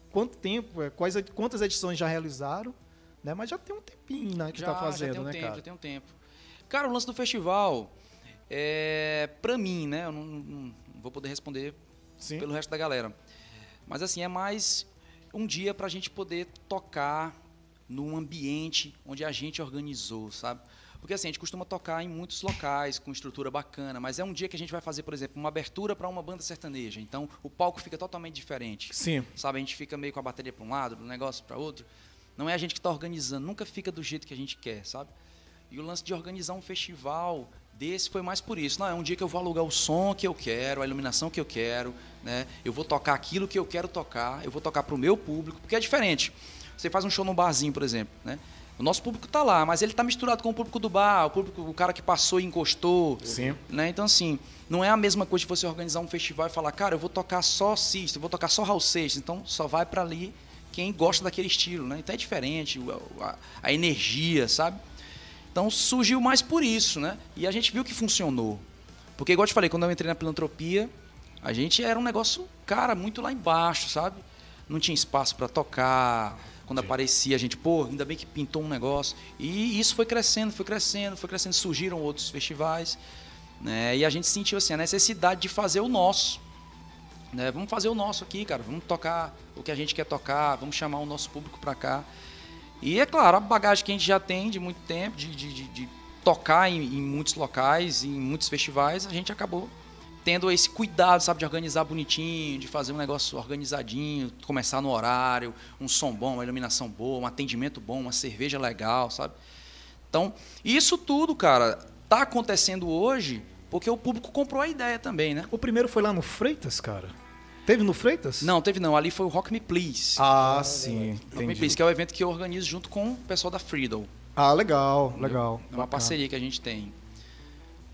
quanto tempo, é, quais, quantas edições já realizaram, né? Mas já tem um tempinho né, que já, está fazendo, já tem um né, tempo, cara? já tem um tempo. Cara, o lance do festival, é, pra mim, né? Eu não, não vou poder responder Sim. pelo resto da galera. Mas assim, é mais um dia pra gente poder tocar num ambiente onde a gente organizou, sabe? Porque assim, a gente costuma tocar em muitos locais com estrutura bacana, mas é um dia que a gente vai fazer, por exemplo, uma abertura para uma banda sertaneja. Então, o palco fica totalmente diferente. Sim. Sabe, a gente fica meio com a bateria para um lado, do negócio para outro. Não é a gente que está organizando, nunca fica do jeito que a gente quer, sabe? E o lance de organizar um festival desse foi mais por isso. Não, é um dia que eu vou alugar o som que eu quero, a iluminação que eu quero, né? Eu vou tocar aquilo que eu quero tocar, eu vou tocar para o meu público, porque é diferente. Você faz um show num barzinho, por exemplo, né? O nosso público tá lá, mas ele tá misturado com o público do bar, o público, o cara que passou e encostou, Sim. né? Então, assim, não é a mesma coisa de você organizar um festival e falar, cara, eu vou tocar só System, eu vou tocar só House Seixas, então só vai para ali quem gosta daquele estilo, né? Então é diferente, a, a energia, sabe? Então surgiu mais por isso, né? E a gente viu que funcionou. Porque, igual eu te falei, quando eu entrei na filantropia, a gente era um negócio, cara, muito lá embaixo, sabe? Não tinha espaço para tocar. Quando aparecia, a gente, pô, ainda bem que pintou um negócio. E isso foi crescendo, foi crescendo, foi crescendo. Surgiram outros festivais. Né? E a gente sentiu assim, a necessidade de fazer o nosso. Né? Vamos fazer o nosso aqui, cara. Vamos tocar o que a gente quer tocar, vamos chamar o nosso público para cá. E é claro, a bagagem que a gente já tem de muito tempo, de, de, de- de tocar em, em muitos locais, em muitos festivais, a gente acabou tendo esse cuidado, sabe, de organizar bonitinho, de fazer um negócio organizadinho, começar no horário, um som bom, uma iluminação boa, um atendimento bom, uma cerveja legal, sabe? Então, isso tudo, cara, tá acontecendo hoje porque o público comprou a ideia também, né? O primeiro foi lá no Freitas, cara? Teve no Freitas? Não, teve não, ali foi o Rock Me Please. Ah, sim. Rock Me Entendi. Please, que é o evento que eu organizo junto com o pessoal da Freedom. Ah, legal, legal. É uma Bacana. parceria que a gente tem.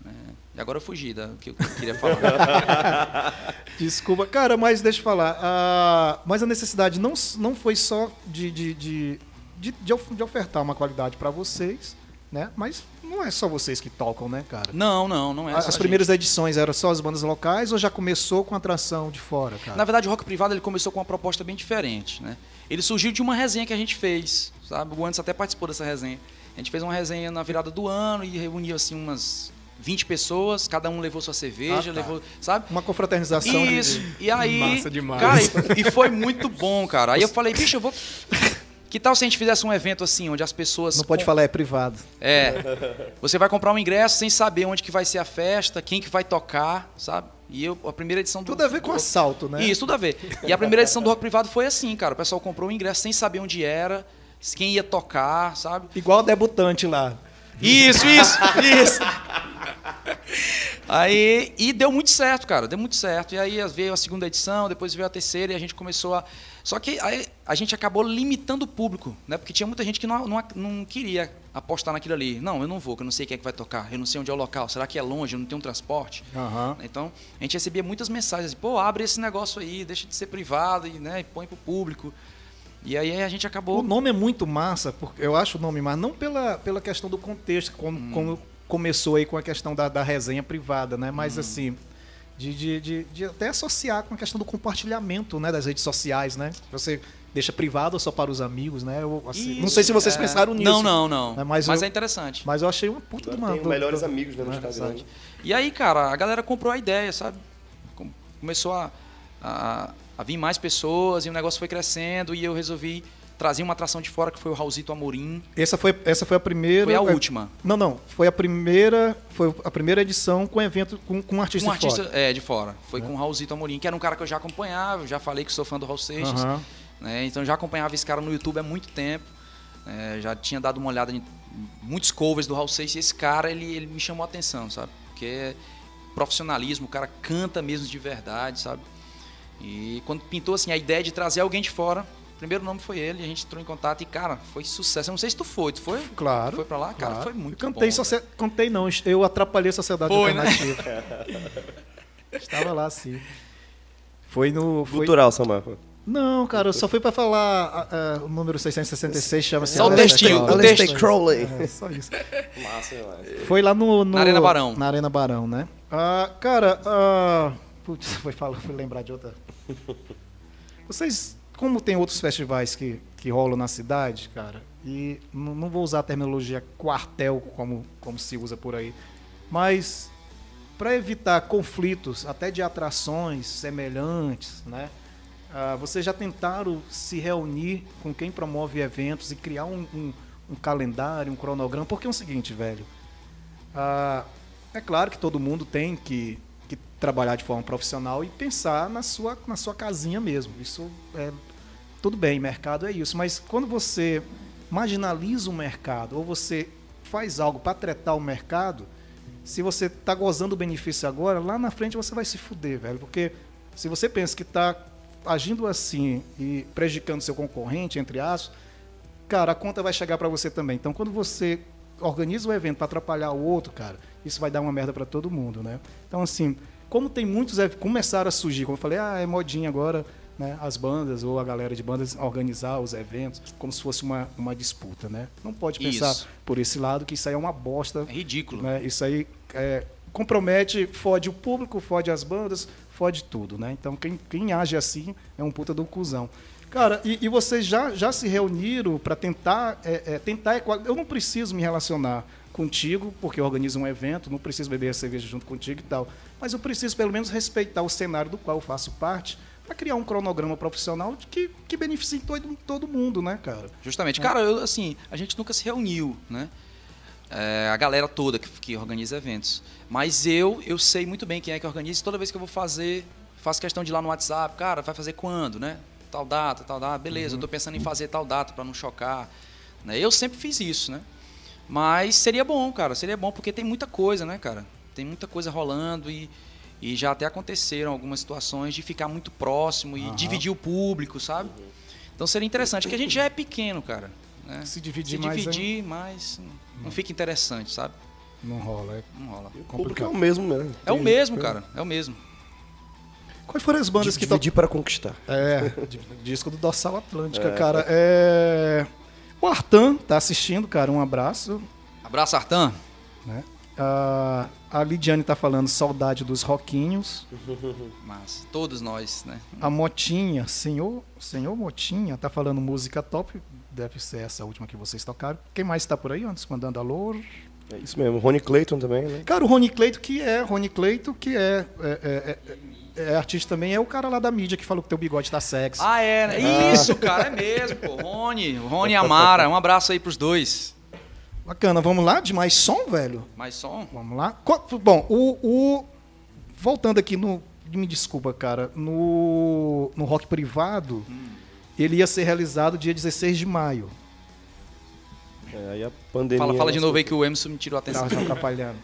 É, E agora eu fugi da que eu queria (laughs) falar. Desculpa, cara, mas deixa eu falar. ah, mas a necessidade não, não foi só de, de, de, de, de ofertar uma qualidade para vocês, né? Mas não é só vocês que tocam, né, cara? não, não, não é. As primeiras edições eram só as bandas locais ou já começou com atração de fora, gente. cara? Na verdade, o Rock Privado ele começou com uma proposta bem diferente, né? Ele surgiu de uma resenha que a gente fez, sabe? O Anderson até participou dessa resenha. A gente fez uma resenha na virada do ano e reuniu assim umas 20 pessoas, cada um levou sua cerveja, Ah, tá. levou, sabe? Uma confraternização de- Isso. E aí, Massa demais. cara, e, e foi muito bom, cara. Aí eu falei, bicho, eu vou Que tal se a gente fizesse um evento assim, onde as pessoas. Não pode com- falar, é privado. É. (laughs) Você vai comprar um ingresso sem saber onde que vai ser a festa, quem que vai tocar, sabe? E eu, a primeira edição do. Tudo a ver com do- assalto, né? Isso, tudo a ver. E a primeira edição do Rock Privado foi assim, cara. O pessoal comprou o ingresso sem saber onde era, quem ia tocar, sabe? Igual debutante lá. Isso, isso, (laughs) isso. Aí, e deu muito certo, cara, deu muito certo. E aí veio a segunda edição, depois veio a terceira e a gente começou a. Só que aí a gente acabou limitando o público, né? Porque tinha muita gente que não, não, não queria apostar naquilo ali. Não, eu não vou, que eu não sei quem é que vai tocar, eu não sei onde é o local, será que é longe, eu não tenho um transporte? Aham. Então, a gente recebia muitas mensagens, pô, abre esse negócio aí, deixa de ser privado e, né, e põe pro público. E aí a gente acabou. O nome é muito massa, porque eu acho o nome massa, não pela, pela questão do contexto, como, Hum. como começou aí com a questão da, da resenha privada, né? Mas Hum. assim, de, de, de, de até associar com a questão do compartilhamento né, das redes sociais, né? Você deixa privado só para os amigos, né? Eu, assim, não Isso, sei se vocês é. pensaram nisso. Não, não, não. né, Mas, Mas, eu, é interessante. mas eu achei uma puta de uma. Tem do- melhores do- amigos né, no né, Instagram. E aí, cara, a galera comprou a ideia, sabe? Com- Começou a, a, a vir mais pessoas e o negócio foi crescendo e eu resolvi trazer uma atração de fora que foi o Raulzito Amorim. Essa foi, essa foi a primeira. Foi a é, última. Não, não. Foi a primeira. Foi a primeira edição com evento com, com um artista, Um artista de fora. é, de fora. Foi com o Raulzito Amorim, que era um cara que eu já acompanhava, eu já falei que sou fã do Raul Seixas. Aham. né? Então já acompanhava esse cara no YouTube há muito tempo. É, já tinha dado uma olhada em muitos covers do Raul Seixas e esse cara ele, ele me chamou a atenção, sabe? Porque é profissionalismo, o cara canta mesmo de verdade, sabe? E quando pintou assim a ideia de trazer alguém de fora, primeiro nome foi ele, a gente entrou em contato e cara, foi sucesso. Eu não sei se tu foi, tu foi? Claro. Foi pra lá? Cara, claro. foi muito eu cantei, bom. cantei não, eu atrapalhei a sociedade Foi, né? alternativa. (laughs) Estava lá sim. Foi no. Foi... Cultural, Samarco. Não, cara, eu só fui pra falar ah, o número 666, chama-se. Só o textinho, o texto. Crowley. É, só isso. Massa. Foi lá no, no- Na Arena Barão. Na Arena Barão, né? Ah, cara, ah, putz, (laughs) foi, falar, fui lembrar de outra. Vocês, como tem outros festivais que, que rolam na cidade, cara, e não, vou usar a terminologia quartel como, como se usa por aí, mas para evitar conflitos, até de atrações semelhantes, né? Ah, vocês já tentaram se reunir com quem promove eventos e criar um, um- um calendário, um cronograma? Porque é o seguinte, velho. ah, é claro que todo mundo tem que, que trabalhar de forma profissional e pensar na sua, na sua casinha mesmo. Isso é tudo bem, mercado é isso. Mas quando você marginaliza o mercado ou você faz algo para tretar o mercado, se você está gozando o benefício agora, lá na frente você vai se fuder, velho. Porque se você pensa que está agindo assim e prejudicando seu concorrente, entre aspas, cara, a conta vai chegar para você também. Então, quando você organiza o evento para atrapalhar o outro, cara, isso vai dar uma merda para todo mundo, né? Então, assim, como tem muitos começaram a surgir, como eu falei, ah, é modinha agora, né? As bandas ou a galera de bandas organizar os eventos como se fosse uma, uma disputa, né? Não pode pensar Isso. por esse lado que isso aí é uma bosta É ridículo. né? Isso aí é, compromete, fode o público, fode as bandas, fode tudo, né? Então quem, quem age assim é um puta do cuzão. Cara, e, e vocês já, já se reuniram para tentar é, é, tentar Eu não preciso me relacionar contigo porque eu organizo um evento, não preciso beber a cerveja junto contigo e tal, mas eu preciso pelo menos respeitar o cenário do qual eu faço parte para criar um cronograma profissional que, que beneficie todo, todo mundo, né, cara? Justamente. Cara, eu, assim, a gente nunca se reuniu, né? É, a galera toda que, que organiza eventos. Mas eu, eu sei muito bem quem é que organiza. e Toda vez que eu vou fazer, faço questão de ir lá no WhatsApp. Cara, vai fazer quando, né? Tal data, tal data. Beleza, eu tô pensando em fazer tal data para não chocar. Né? Eu sempre fiz isso, né? Mas seria bom, cara. Seria bom porque tem muita coisa, né, cara? Tem muita coisa rolando e, e já até aconteceram algumas situações de ficar muito próximo e dividir o público, sabe? Então seria interessante, porque a gente já é pequeno, cara. né? Se dividir Se mais, dividir mais, não fica interessante, sabe? Não rola. É Não rola. O público é o mesmo mesmo. É o mesmo, cara. É o mesmo. Quais foram as bandas que Dividir para conquistar. É, di- disco do Dorsal Atlântica, cara. É... O Artan tá assistindo, cara. Um abraço. Abraço, Artan. Né? A, a Lidiane tá falando saudade dos roquinhos. (laughs) Mas todos nós, né? A Motinha, senhor, senhor Motinha, tá falando música top. Deve ser essa última que vocês tocaram. Quem mais tá por aí antes? Mandando alô. É isso mesmo. Rony Clayton também, né? Cara, o Rony Cleito, que é Rony Cleito, que é, é, é- é- é artista também, é o cara lá da mídia que falou que teu bigode tá sexy. Ah, é. né? Isso, cara, é mesmo, pô. Rony, Rony Amara. Um abraço aí pros dois. Bacana, vamos lá? De mais som, velho? Mais som? Vamos lá. Bom, o, o- Voltando aqui no. Me desculpa, cara. No, no rock privado, ele ia ser realizado dia 16 de maio. É, aí a pandemia. Fala, fala de novo aí que o Emerson me tirou a atenção. Tava (laughs) atrapalhando.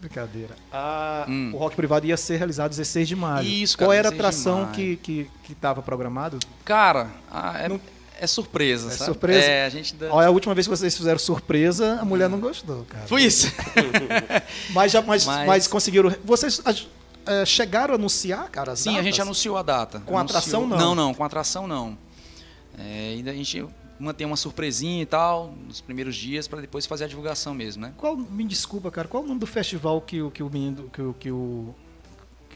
Brincadeira. Ah, Hum. O rock privado ia ser realizado 16 de maio. Isso, cara, Qual era a 16 de atração que, que, que tava programado? Cara, ah, é, é surpresa, É sabe? surpresa? É, a gente dá... Olha, a última vez que vocês fizeram surpresa, a mulher não gostou, cara. Foi isso. (laughs) Mas, já, mas, mas... Mas- conseguiram. Vocês eh, chegaram a anunciar, cara? Sim, a gente datas? anunciou a data. Com Anunciou- atração, não? Não, não, com atração não. É, ainda a gente mantém uma surpresinha e tal nos primeiros dias para depois fazer a divulgação mesmo, né? Qual, me desculpa, cara, qual o nome do festival que, o- que o menino, que, o- que o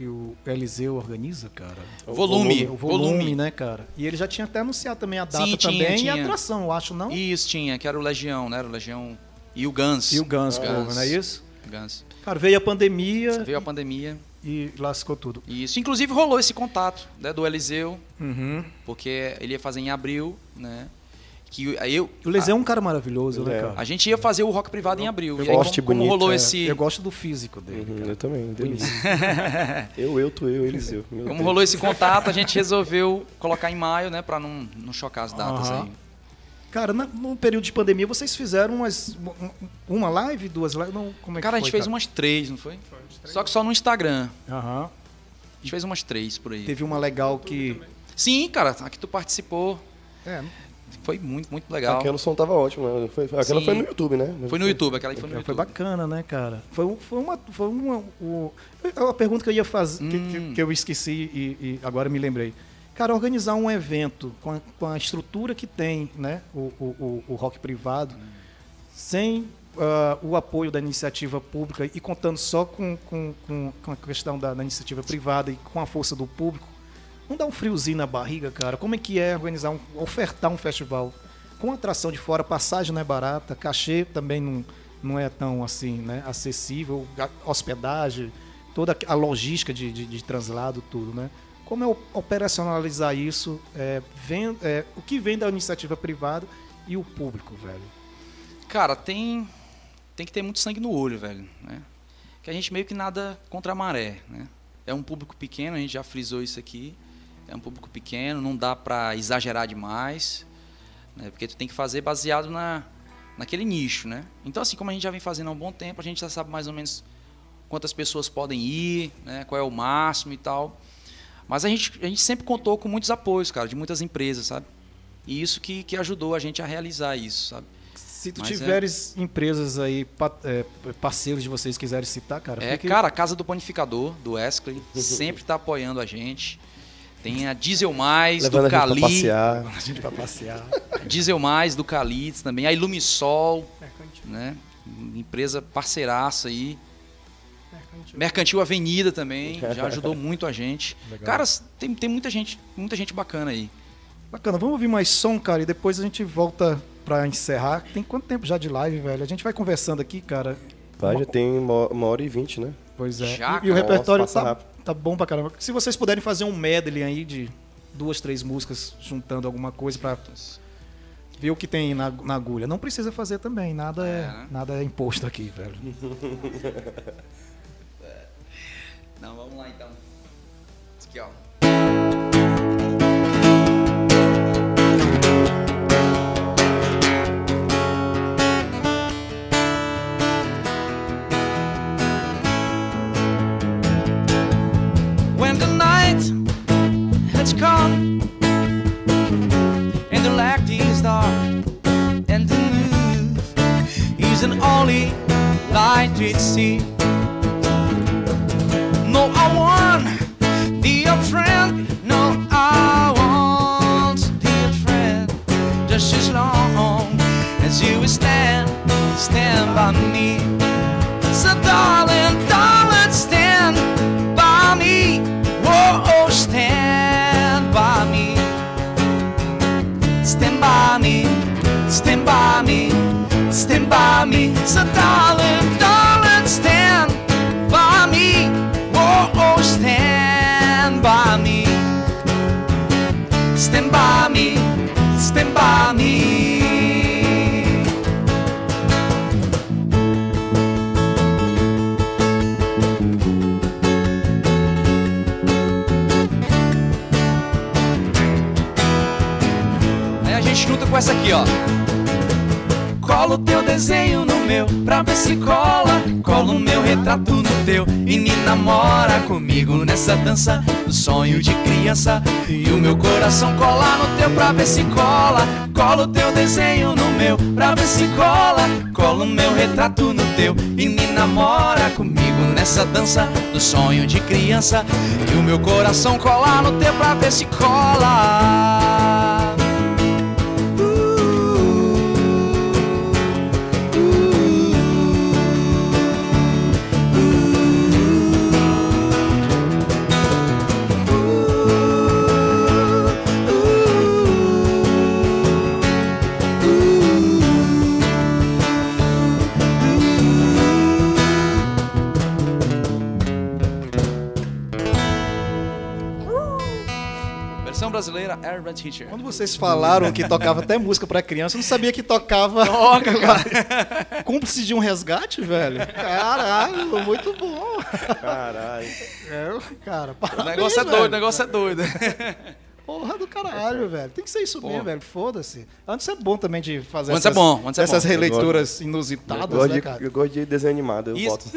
que o Eliseu organiza, cara? Volume, O volume, volume. né, cara? E ele já tinha até anunciado também a data Sim, tinha, também e a tinha. atração, eu acho, não? Isso tinha, que era o Legião, né? Era o Legião e o Guns. E o Guns, Guns. Cover, não é isso? Guns. Cara, veio a pandemia Veio a pandemia. e lascou tudo. Isso. Inclusive rolou esse contato né, do Eliseu, Uhum. porque ele ia fazer em abril, né? Que eu, O Eliseu é um cara maravilhoso, né, É. cara? a gente ia fazer o rock privado em abril. Eu e aí, gosto como, como bonito, rolou É, esse. Eu gosto do físico dele. Uhum, cara. eu também, delícia. (laughs) eu, eu, tu, eu, Eliseu. Meu Como Deus. rolou esse contato, a gente resolveu colocar em maio, né? Pra não, não chocar as datas Aham. aí. Cara, na- no período de pandemia, vocês fizeram umas, um- uma live, duas lives? Não, como é Cara, a que gente foi, fez umas três, não foi? Só que só no Instagram. Aham. A gente fez umas três por aí. Teve uma legal que... Sim, cara, a que tu participou. É, Foi muito, muito legal. Aquela som tava ótima, né? Foi, aquela Sim. foi no YouTube, né? Foi no YouTube, aquela foi no foi YouTube. bacana, né, cara? Foi, um- foi uma... Foi uma, o- é uma pergunta que eu ia fazer, que- que, Hum. que eu esqueci e, e agora me lembrei. Cara, organizar um evento com a, com a estrutura que tem, né, o, o, o- o rock privado, sem ah, o apoio da iniciativa pública e contando só com, com, com, com a questão da, da iniciativa privada e com a força do público, não dá um friozinho na barriga, cara? Como é que é organizar, um, ofertar um festival com atração de fora, passagem não é barata, cachê também não, não é tão assim, né, acessível, hospedagem, toda a logística de, de, de translado, tudo, né? Como é operacionalizar isso, é, vem- é, o que vem da iniciativa privada e o público, velho? Cara, tem, tem que ter muito sangue no olho, velho. Né? Que a gente meio que nada contra a maré, né? É um público pequeno, a gente já frisou isso aqui. É um público pequeno, não dá pra exagerar demais, né? Porque tu tem que fazer baseado na, naquele nicho, né? Então, assim, como a gente já vem fazendo há um bom tempo, a gente já sabe mais ou menos quantas pessoas podem ir, né? Qual é o máximo e tal. Mas a gente, a gente sempre contou com muitos apoios, cara, de muitas empresas, sabe? E isso que, que ajudou a gente a realizar isso, sabe? Se tu Mas é- tiveres empresas aí, é, parceiros de vocês quiserem citar, cara, É, fique- cara, a Casa do Panificador, do Wesley, (laughs) sempre tá apoiando a gente. Tem a Diesel Mais, Levando do a gente pra Cali. passear. a gente vai passear. (laughs) Diesel Mais, do Calites também. A Ilumisol, Mercantil. né? Empresa parceiraça aí. Mercantil. Mercantil Avenida também, já ajudou (laughs) muito a gente. Cara, tem, tem muita gente, muita gente bacana aí. Bacana, vamos ouvir mais som, cara, e depois a gente volta pra encerrar. Tem quanto tempo já de live, velho? A gente vai conversando aqui, cara. Vai, já tem uma, uma hora e vinte, né? Pois é. Já, e, e o repertório nossa, tá, rápido. Tá bom pra caramba. Se vocês puderem fazer um medley aí de duas, três músicas, juntando alguma coisa pra ver o que tem na, na agulha. Não precisa fazer também, nada é, É, né? nada é imposto aqui, velho. (laughs) Não, vamos lá então. Aqui, ó. And the is dark and the moon is an only light to see. No, I want the dear friend. No, I want dear friend. Just as long as you stand, stand by me. So, darling, Stand by me. Stand by me. So darling, darling, stand by me. Oh, oh, stand by me. Stand by me, stand by me. Aí a gente junta com essa aqui, ó. Cola o teu desenho no meu pra ver se cola. Cola o meu retrato no teu e me namora comigo nessa dança do sonho de criança. E o meu coração cola no teu pra ver se cola. Cola o teu desenho no meu pra ver se cola. Cola o meu retrato no teu e me namora comigo nessa dança do sonho de criança. E o meu coração cola no teu pra ver se cola. Brasileira Teacher. Quando vocês falaram que tocava até música pra criança, eu não sabia que tocava. (laughs) Toca, cara. (laughs) Cúmplice de um resgate, velho? Caralho, muito bom. Caralho. É, cara, O parabéns, negócio é velho. doido, o negócio é doido. (laughs) Porra do caralho, velho. Tem que ser isso Pô. mesmo, velho. Foda-se. Antes é bom também de fazer Antes é essas, bom, antes é essas bom. releituras Eu inusitadas, gosto, né, de, cara? eu gosto de desenho animado, eu Isso. boto.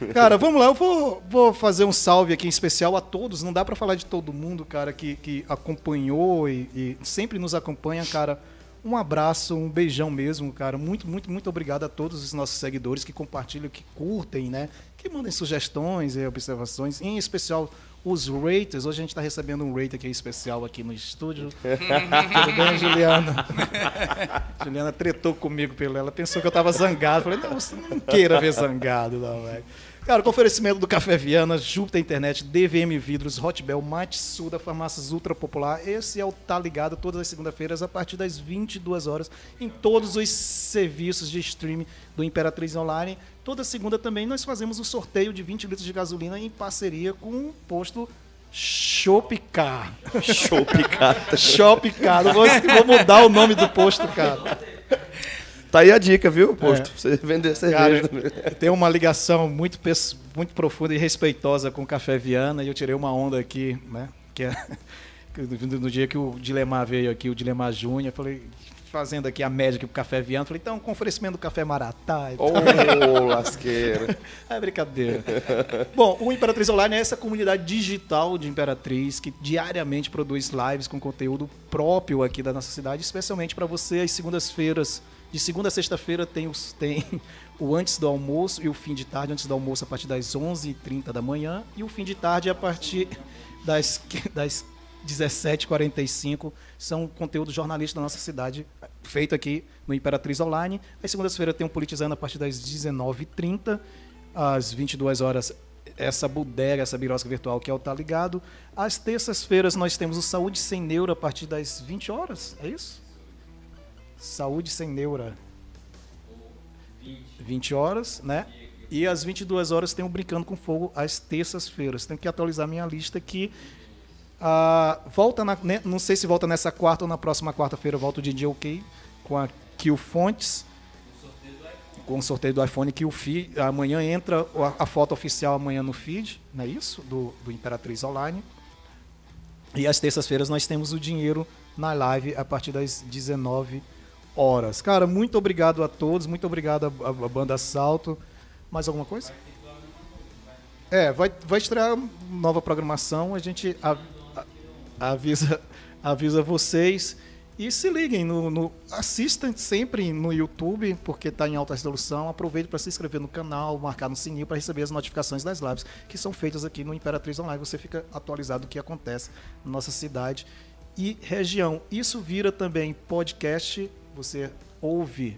(laughs) Cara, vamos lá, eu vou, vou fazer um salve aqui em especial a todos. Não dá pra falar de todo mundo, cara, que, que acompanhou e, e sempre nos acompanha, cara. Um abraço, um beijão mesmo, cara. Muito, muito, muito obrigado a todos os nossos seguidores que compartilham, que curtem, né? Que mandem sugestões e observações. Em especial os raters. Hoje a gente está recebendo um rate aqui especial aqui no estúdio. (laughs) Tudo bem, Juliana? (laughs) Juliana tretou comigo pelo ela pensou que eu tava zangado. Falei, não, você não queira ver zangado, não, velho. Cara, com oferecimento do Café Viana, Júpiter Internet, DVM Vidros, Hotbel, Matsuda, Farmácias Ultra Popular. Esse é o Tá Ligado todas as segunda-feiras a partir das 22 horas em todos os serviços de streaming do Imperatriz Online. Toda segunda também nós fazemos o sorteio de 20 litros de gasolina em parceria com o posto Shopcar. Shopcar. (laughs) Vou, vou mudar o nome do posto, cara. Tá aí a dica, viu, posto? Você vender cerveja. também. Tem uma ligação muito, muito profunda e respeitosa com o Café Viana e eu tirei uma onda aqui, né? Que é (laughs) no dia que o Dilemar veio aqui, o Dilemar Júnior, eu falei, fazendo aqui a média aqui pro Café Viana, falei, então, com oferecimento do Café Maratá. Ô, (laughs) lasqueira. É brincadeira. Bom, o Imperatriz Online é essa comunidade digital de Imperatriz que diariamente produz lives com conteúdo próprio aqui da nossa cidade, especialmente para você às segundas-feiras. De segunda a sexta-feira tem, os, tem (laughs) o antes do almoço e o fim de tarde. Antes do almoço a partir das 11h30 da manhã e o fim de tarde a partir (laughs) das, das 17h45. São conteúdo jornalístico da nossa cidade, feito aqui no Imperatriz Online. Às segundas-feiras tem o Politizando a partir das 19h30 às 22 horas essa bodega, essa birosca virtual que é o Tá Ligado. Às terças-feiras nós temos o Saúde Sem Neura a partir das 20 horas, é isso? Saúde Sem Neura. 20 horas, né? E às 22 horas tem o Brincando com Fogo às terças-feiras. Tenho que atualizar minha lista aqui. Ah, volta na, né, não sei se volta nessa quarta ou na próxima quarta-feira volta o DJ OK com a Kill Fontes com o sorteio do iPhone que o feed, amanhã entra a, a foto oficial amanhã no feed, não é isso? Do, do Imperatriz Online. E às terças-feiras nós temos o dinheiro na live a partir das 19 horas. Cara, muito obrigado a todos, muito obrigado à banda Salto. Mais alguma coisa? É, vai, vai estrear nova programação, a gente a- a- avisa, (laughs) avisa vocês. E se liguem, no, no- assistam sempre no YouTube, porque está em alta resolução. Aproveite para se inscrever no canal, marcar no sininho para receber as notificações das lives que são feitas aqui no Imperatriz Online. Você fica atualizado do que acontece na nossa cidade e região. Isso vira também podcast, você ouve,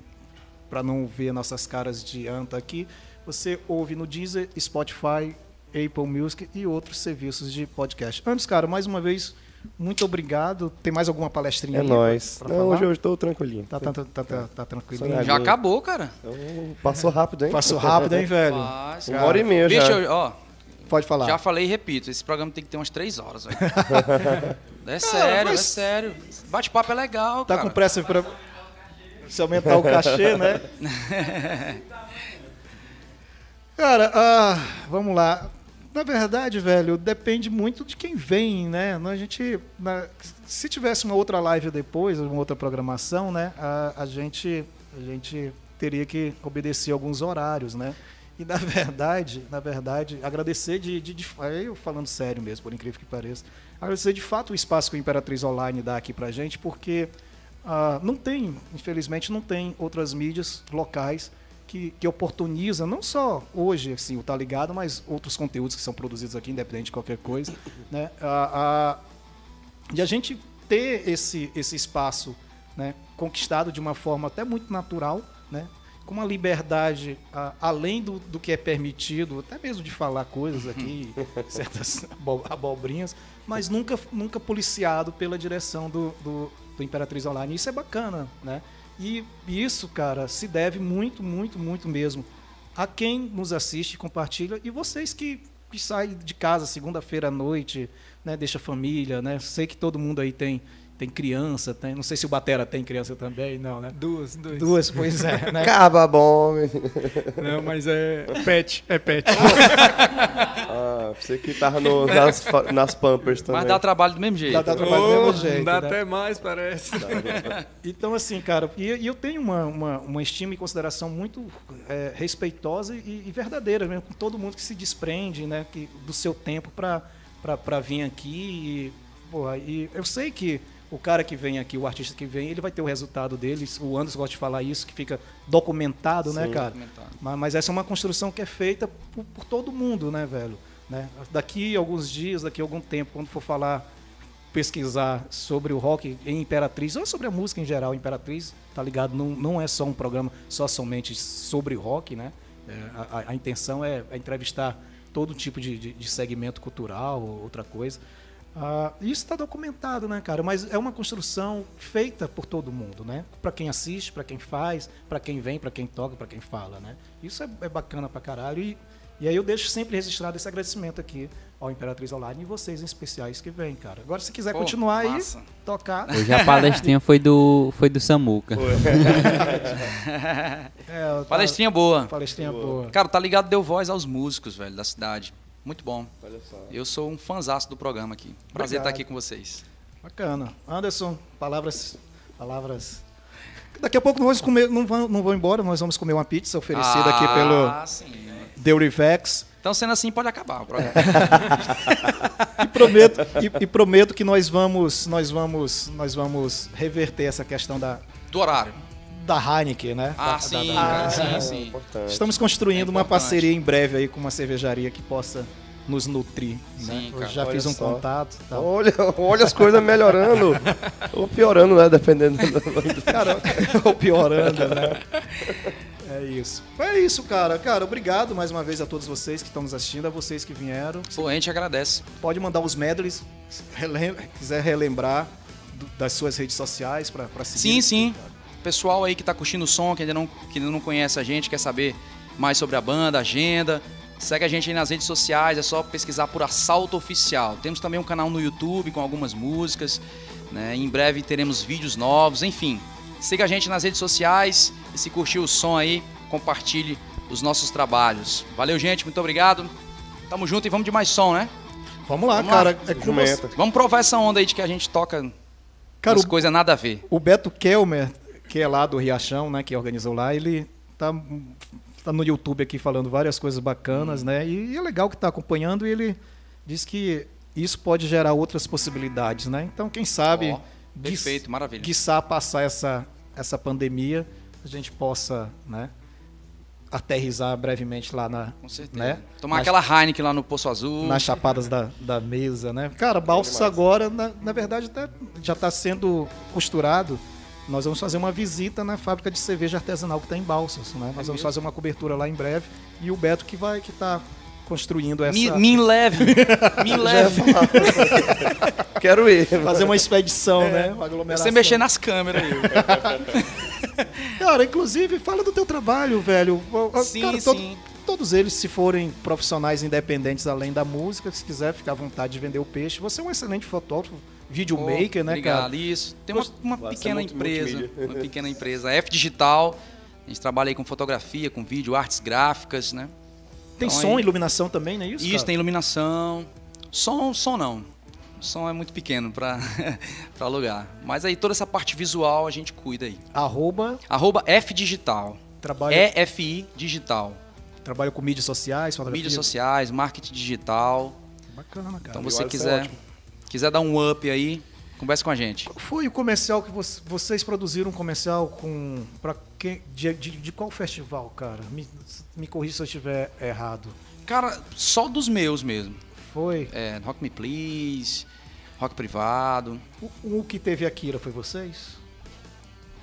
para não ver nossas caras de anta aqui, você ouve no Deezer, Spotify, Apple Music e outros serviços de podcast. Antes, cara, mais uma vez, Muito obrigado. Tem mais alguma palestrinha É nóis. pra Não, falar? hoje eu estou tranquilinho. Tá, tá, tá, tá, tá, tá tranquilo. Sonhadinho. Já acabou, cara. Então, passou rápido, hein? Passou rápido, hein, velho? Mas, Uma hora e meia Bicho, já. eu- ó, Pode falar. já falei e repito, esse programa tem que ter umas três horas, velho. (laughs) É sério, mas- é sério. Bate-papo é legal, Tá cara. com pressa pra se aumentar o cachê, né? (laughs) Cara, ah, vamos lá. Na verdade, velho, depende muito de quem vem, né? A gente, na- se tivesse uma outra live depois, uma outra programação, né? A, a gente, a gente teria que obedecer alguns horários, né? E na (laughs) verdade, na verdade, agradecer de, de, de eu falando sério mesmo, por incrível que pareça, agradecer de fato o espaço que o Imperatriz Online dá aqui pra gente, porque ah, não tem, infelizmente, não tem outras mídias locais que, que oportunizam, não só hoje, assim, o Tá Ligado, mas outros conteúdos que são produzidos aqui, independente de qualquer coisa, né? Ah, ah, e a gente ter esse, esse espaço né, conquistado de uma forma até muito natural, né, com uma liberdade ah, além do, do que é permitido, até mesmo de falar coisas aqui, (laughs) certas abo- abobrinhas, mas nunca, nunca policiado pela direção do, do, do Imperatriz Online. Isso é bacana, né? E isso, cara, se deve muito, muito, muito mesmo a quem nos assiste, compartilha e vocês que, que saem de casa segunda-feira à noite, né, deixa a família, né? Sei que todo mundo aí tem tem criança, tem, não sei se o Batera tem criança também, não, né? Duas, duas. Duas, pois é, (laughs) né? Acaba bom. Não, mas é pet, é pet. (laughs) Ah, você que tava no- nas, nas Pampers também. Mas dá trabalho do mesmo jeito. Dá- dá trabalho do mesmo Oh, jeito, dá né? até mais, parece. (laughs) Então, assim, cara, e, e eu tenho uma, uma, uma estima e consideração muito é, respeitosa e, e verdadeira mesmo, com todo mundo que se desprende né, que, do seu tempo para vir aqui. E, porra, e eu sei que o cara que vem aqui, o artista que vem, ele vai ter o resultado dele. O Anderson gosta de falar isso, que fica documentado, né, Sim. cara? Documentado. Mas, mas essa é uma construção que é feita por, por todo mundo, né, velho? Né? Daqui a alguns dias, daqui algum tempo, quando for falar pesquisar sobre o rock em Imperatriz, ou sobre a música em geral, Imperatriz, tá ligado? Não, não é só um programa só somente sobre rock, né? É, a, a- intenção é, é entrevistar todo tipo de, de- de segmento cultural ou outra coisa. Ah, isso está documentado, né, cara? Mas é uma construção feita por todo mundo, né? Para quem assiste, para quem faz, para quem vem, para quem toca, para quem fala, né? Isso é, é bacana pra caralho e e aí eu deixo sempre registrado esse agradecimento aqui ao Imperatriz Online e vocês em especiais que vêm, cara. Agora, se quiser Pô, continuar massa. aí, tocar. Hoje a palestrinha foi do, foi do Samuca. (laughs) É, tá- Palestrinha boa. Palestrinha boa. Cara, tá ligado deu voz aos músicos, velho, da cidade. Muito bom. Eu sou um fanzaço do programa aqui. Prazer Obrigado. estar aqui com vocês. Bacana. Anderson, palavras. Palavras. Daqui a pouco nós vamos comer, não vão, não vão embora, nós vamos comer uma pizza oferecida aqui pelo Ah, sim. Deurivex. Então, sendo assim, pode acabar o programa. (laughs) E prometo, e, e prometo que nós vamos, nós vamos, nós vamos reverter essa questão da, Do horário. Da Heineken, né? Ah, Da- sim, da- cara, da- sim, É sim. importante. Estamos construindo É uma parceria em breve aí com uma cervejaria que possa nos nutrir. Sim, né? Eu cara. já Olha fiz um só. contato. Tal. Olha, olha as coisas melhorando. (laughs) Ou piorando, né? Dependendo do... Cara, (laughs) ou piorando, né? É isso. É isso, cara. Cara, obrigado mais uma vez a todos vocês que estão nos assistindo, a vocês que vieram. Pô, a gente agradece. Pode mandar os medleys, se quiser relembrar do- das suas redes sociais para seguir. Sim, sim. Pessoal aí que tá curtindo o som, que ainda não, que ainda não conhece a gente, quer saber mais sobre a banda, agenda, segue a gente aí nas redes sociais, é só pesquisar por Assalto Oficial. Temos também um canal no YouTube com algumas músicas, né? Em breve teremos vídeos novos, enfim. Siga a gente nas redes sociais e se curtiu o som aí, compartilhe os nossos trabalhos. Valeu, gente, muito obrigado. Tamo junto e vamos de mais som, né? Vamos lá, Vamos cara. lá. É com você. Jumenta. Vamos provar essa onda aí de que a gente toca Cara, coisas nada a ver. O Beto Kelmer, que é lá do Riachão, né, que organizou lá, ele tá, tá no YouTube aqui falando várias coisas bacanas, né? E, é legal que tá acompanhando e ele diz que isso pode gerar outras possibilidades, né? Então, quem sabe, Ó, perfeito, maravilha. quiçá passar essa, essa pandemia, a gente possa, né, aterrizar brevemente lá na, Com certeza. né? Tomar Nas- aquela Heineken lá no Poço Azul. nas chapadas da, da mesa, né? Cara, Balsas agora, na, na verdade, até já está sendo costurado. Nós vamos fazer uma visita na fábrica de cerveja artesanal que está em Balsas, né? Nós vamos fazer uma cobertura lá em breve e o Beto que vai que está construindo essa. Me, me leve, (laughs) me leve. (laughs) Quero ir. Fazer uma expedição, né? Uma aglomeração. Você mexer nas câmeras aí. (laughs) Cara, inclusive, fala do teu trabalho, velho. Sim, Cara, sim. Todos eles, se forem profissionais independentes além da música, se quiser ficar à vontade de vender o peixe, você é um excelente fotógrafo, videomaker, né, Obrigado, cara? isso. Tem uma, uma pequena muito empresa, multimídia. uma (laughs) pequena empresa, a F Digital. A gente trabalha aí com fotografia, com vídeo, artes gráficas, né? Tem Então, som, aí- iluminação também, não é isso? Isso, cara? tem iluminação. Som, som não. O som é muito pequeno para (laughs) alugar. Mas aí toda essa parte visual a gente cuida aí. Arroba, Arroba F Digital. trabalha, EFI Digital. trabalha com mídias sociais, fotografia. Mídias sociais, marketing digital. Bacana, cara. Então você é quiser, dar um up aí, converse com a gente. Qual foi o comercial que vo- vocês produziram um comercial com. Quem, de, de, de qual festival, cara? Me, me corrija se eu estiver errado. Cara, só dos meus mesmo. Foi. É, Rock Me Please, Rock Privado. O, o que teve a Kira foi vocês?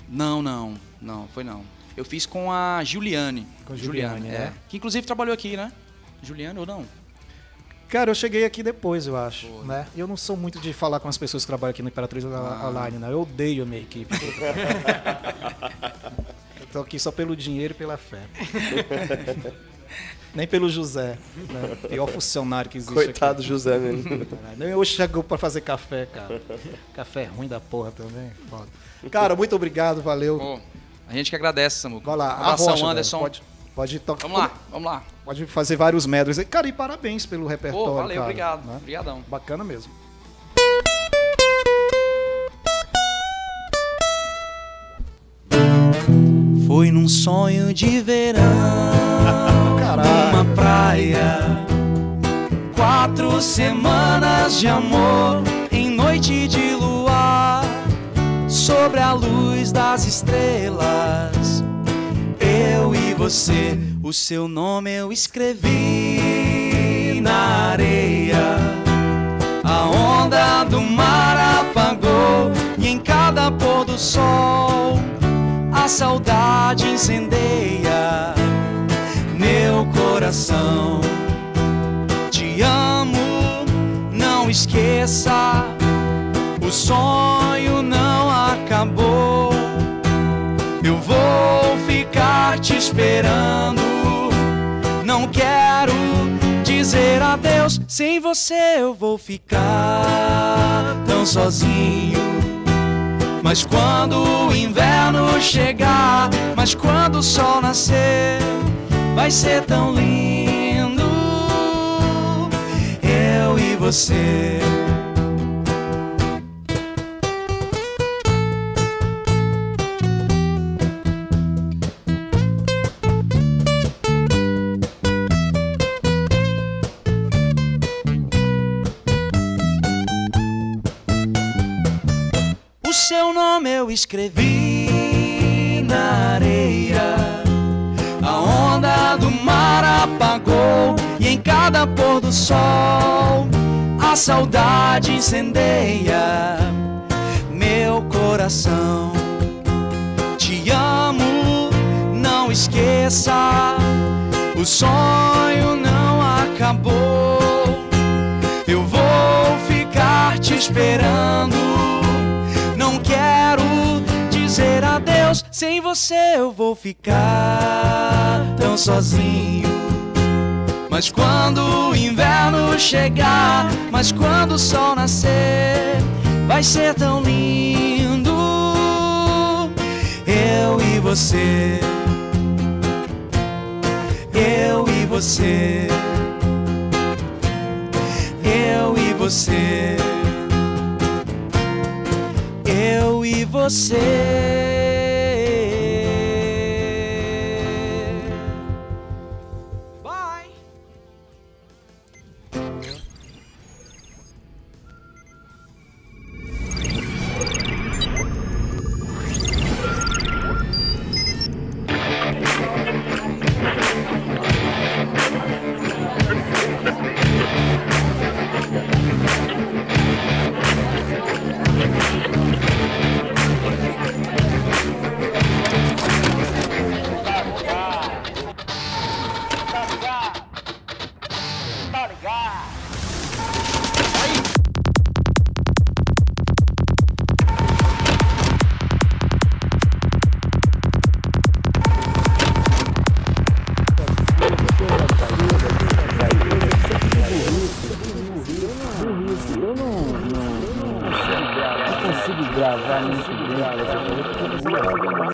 Não, não, não, foi não. Eu fiz com a Juliane. Com a Juliane, é. né? Que inclusive trabalhou aqui, né? Juliane ou não? Cara, eu cheguei aqui depois, eu acho. Foi. Né? Eu não sou muito de falar com as pessoas que trabalham aqui no Imperatriz Ah. Online, né? Eu odeio a minha equipe. (laughs) eu tô aqui só pelo dinheiro e pela fé. (laughs) Nem pelo José, né? Pior funcionário que existe Coitado aqui. José, menino. Caralho, Nem hoje chegou pra fazer café, cara. Café ruim da porra também. Foda. Cara, muito obrigado, valeu. Pô, a gente que agradece, Samuca. Vai lá, Um abração, velho. Anderson. Pode, pode tocar. Vamos lá, vamos lá. Pode fazer vários medleys. aí. Cara, e parabéns pelo repertório, Pô, valeu, cara, obrigado. né? Obrigadão. Bacana mesmo. Foi num sonho de verão, (laughs) Caralho. numa praia. Quatro semanas de amor em noite de luar, sobre a luz das estrelas. Eu e você, o seu nome eu escrevi na areia. A onda do mar apagou e em cada pôr do sol a saudade incendeia meu coração. Te amo, não esqueça, o sonho não acabou. Te esperando. Não quero dizer adeus. Sem você eu vou ficar tão sozinho. Mas quando o inverno chegar, mas quando o sol nascer, vai ser tão lindo. Eu e você. Eu escrevi na areia. A onda do mar apagou e em cada pôr do sol a saudade incendeia meu coração. Te amo, não esqueça, o sonho não acabou. Eu vou ficar te esperando. Quero dizer adeus. Sem você eu vou ficar tão sozinho. Mas quando o inverno chegar, mas quando o sol nascer, vai ser tão lindo. Eu e você. Eu e você. Eu e você. Eu e você.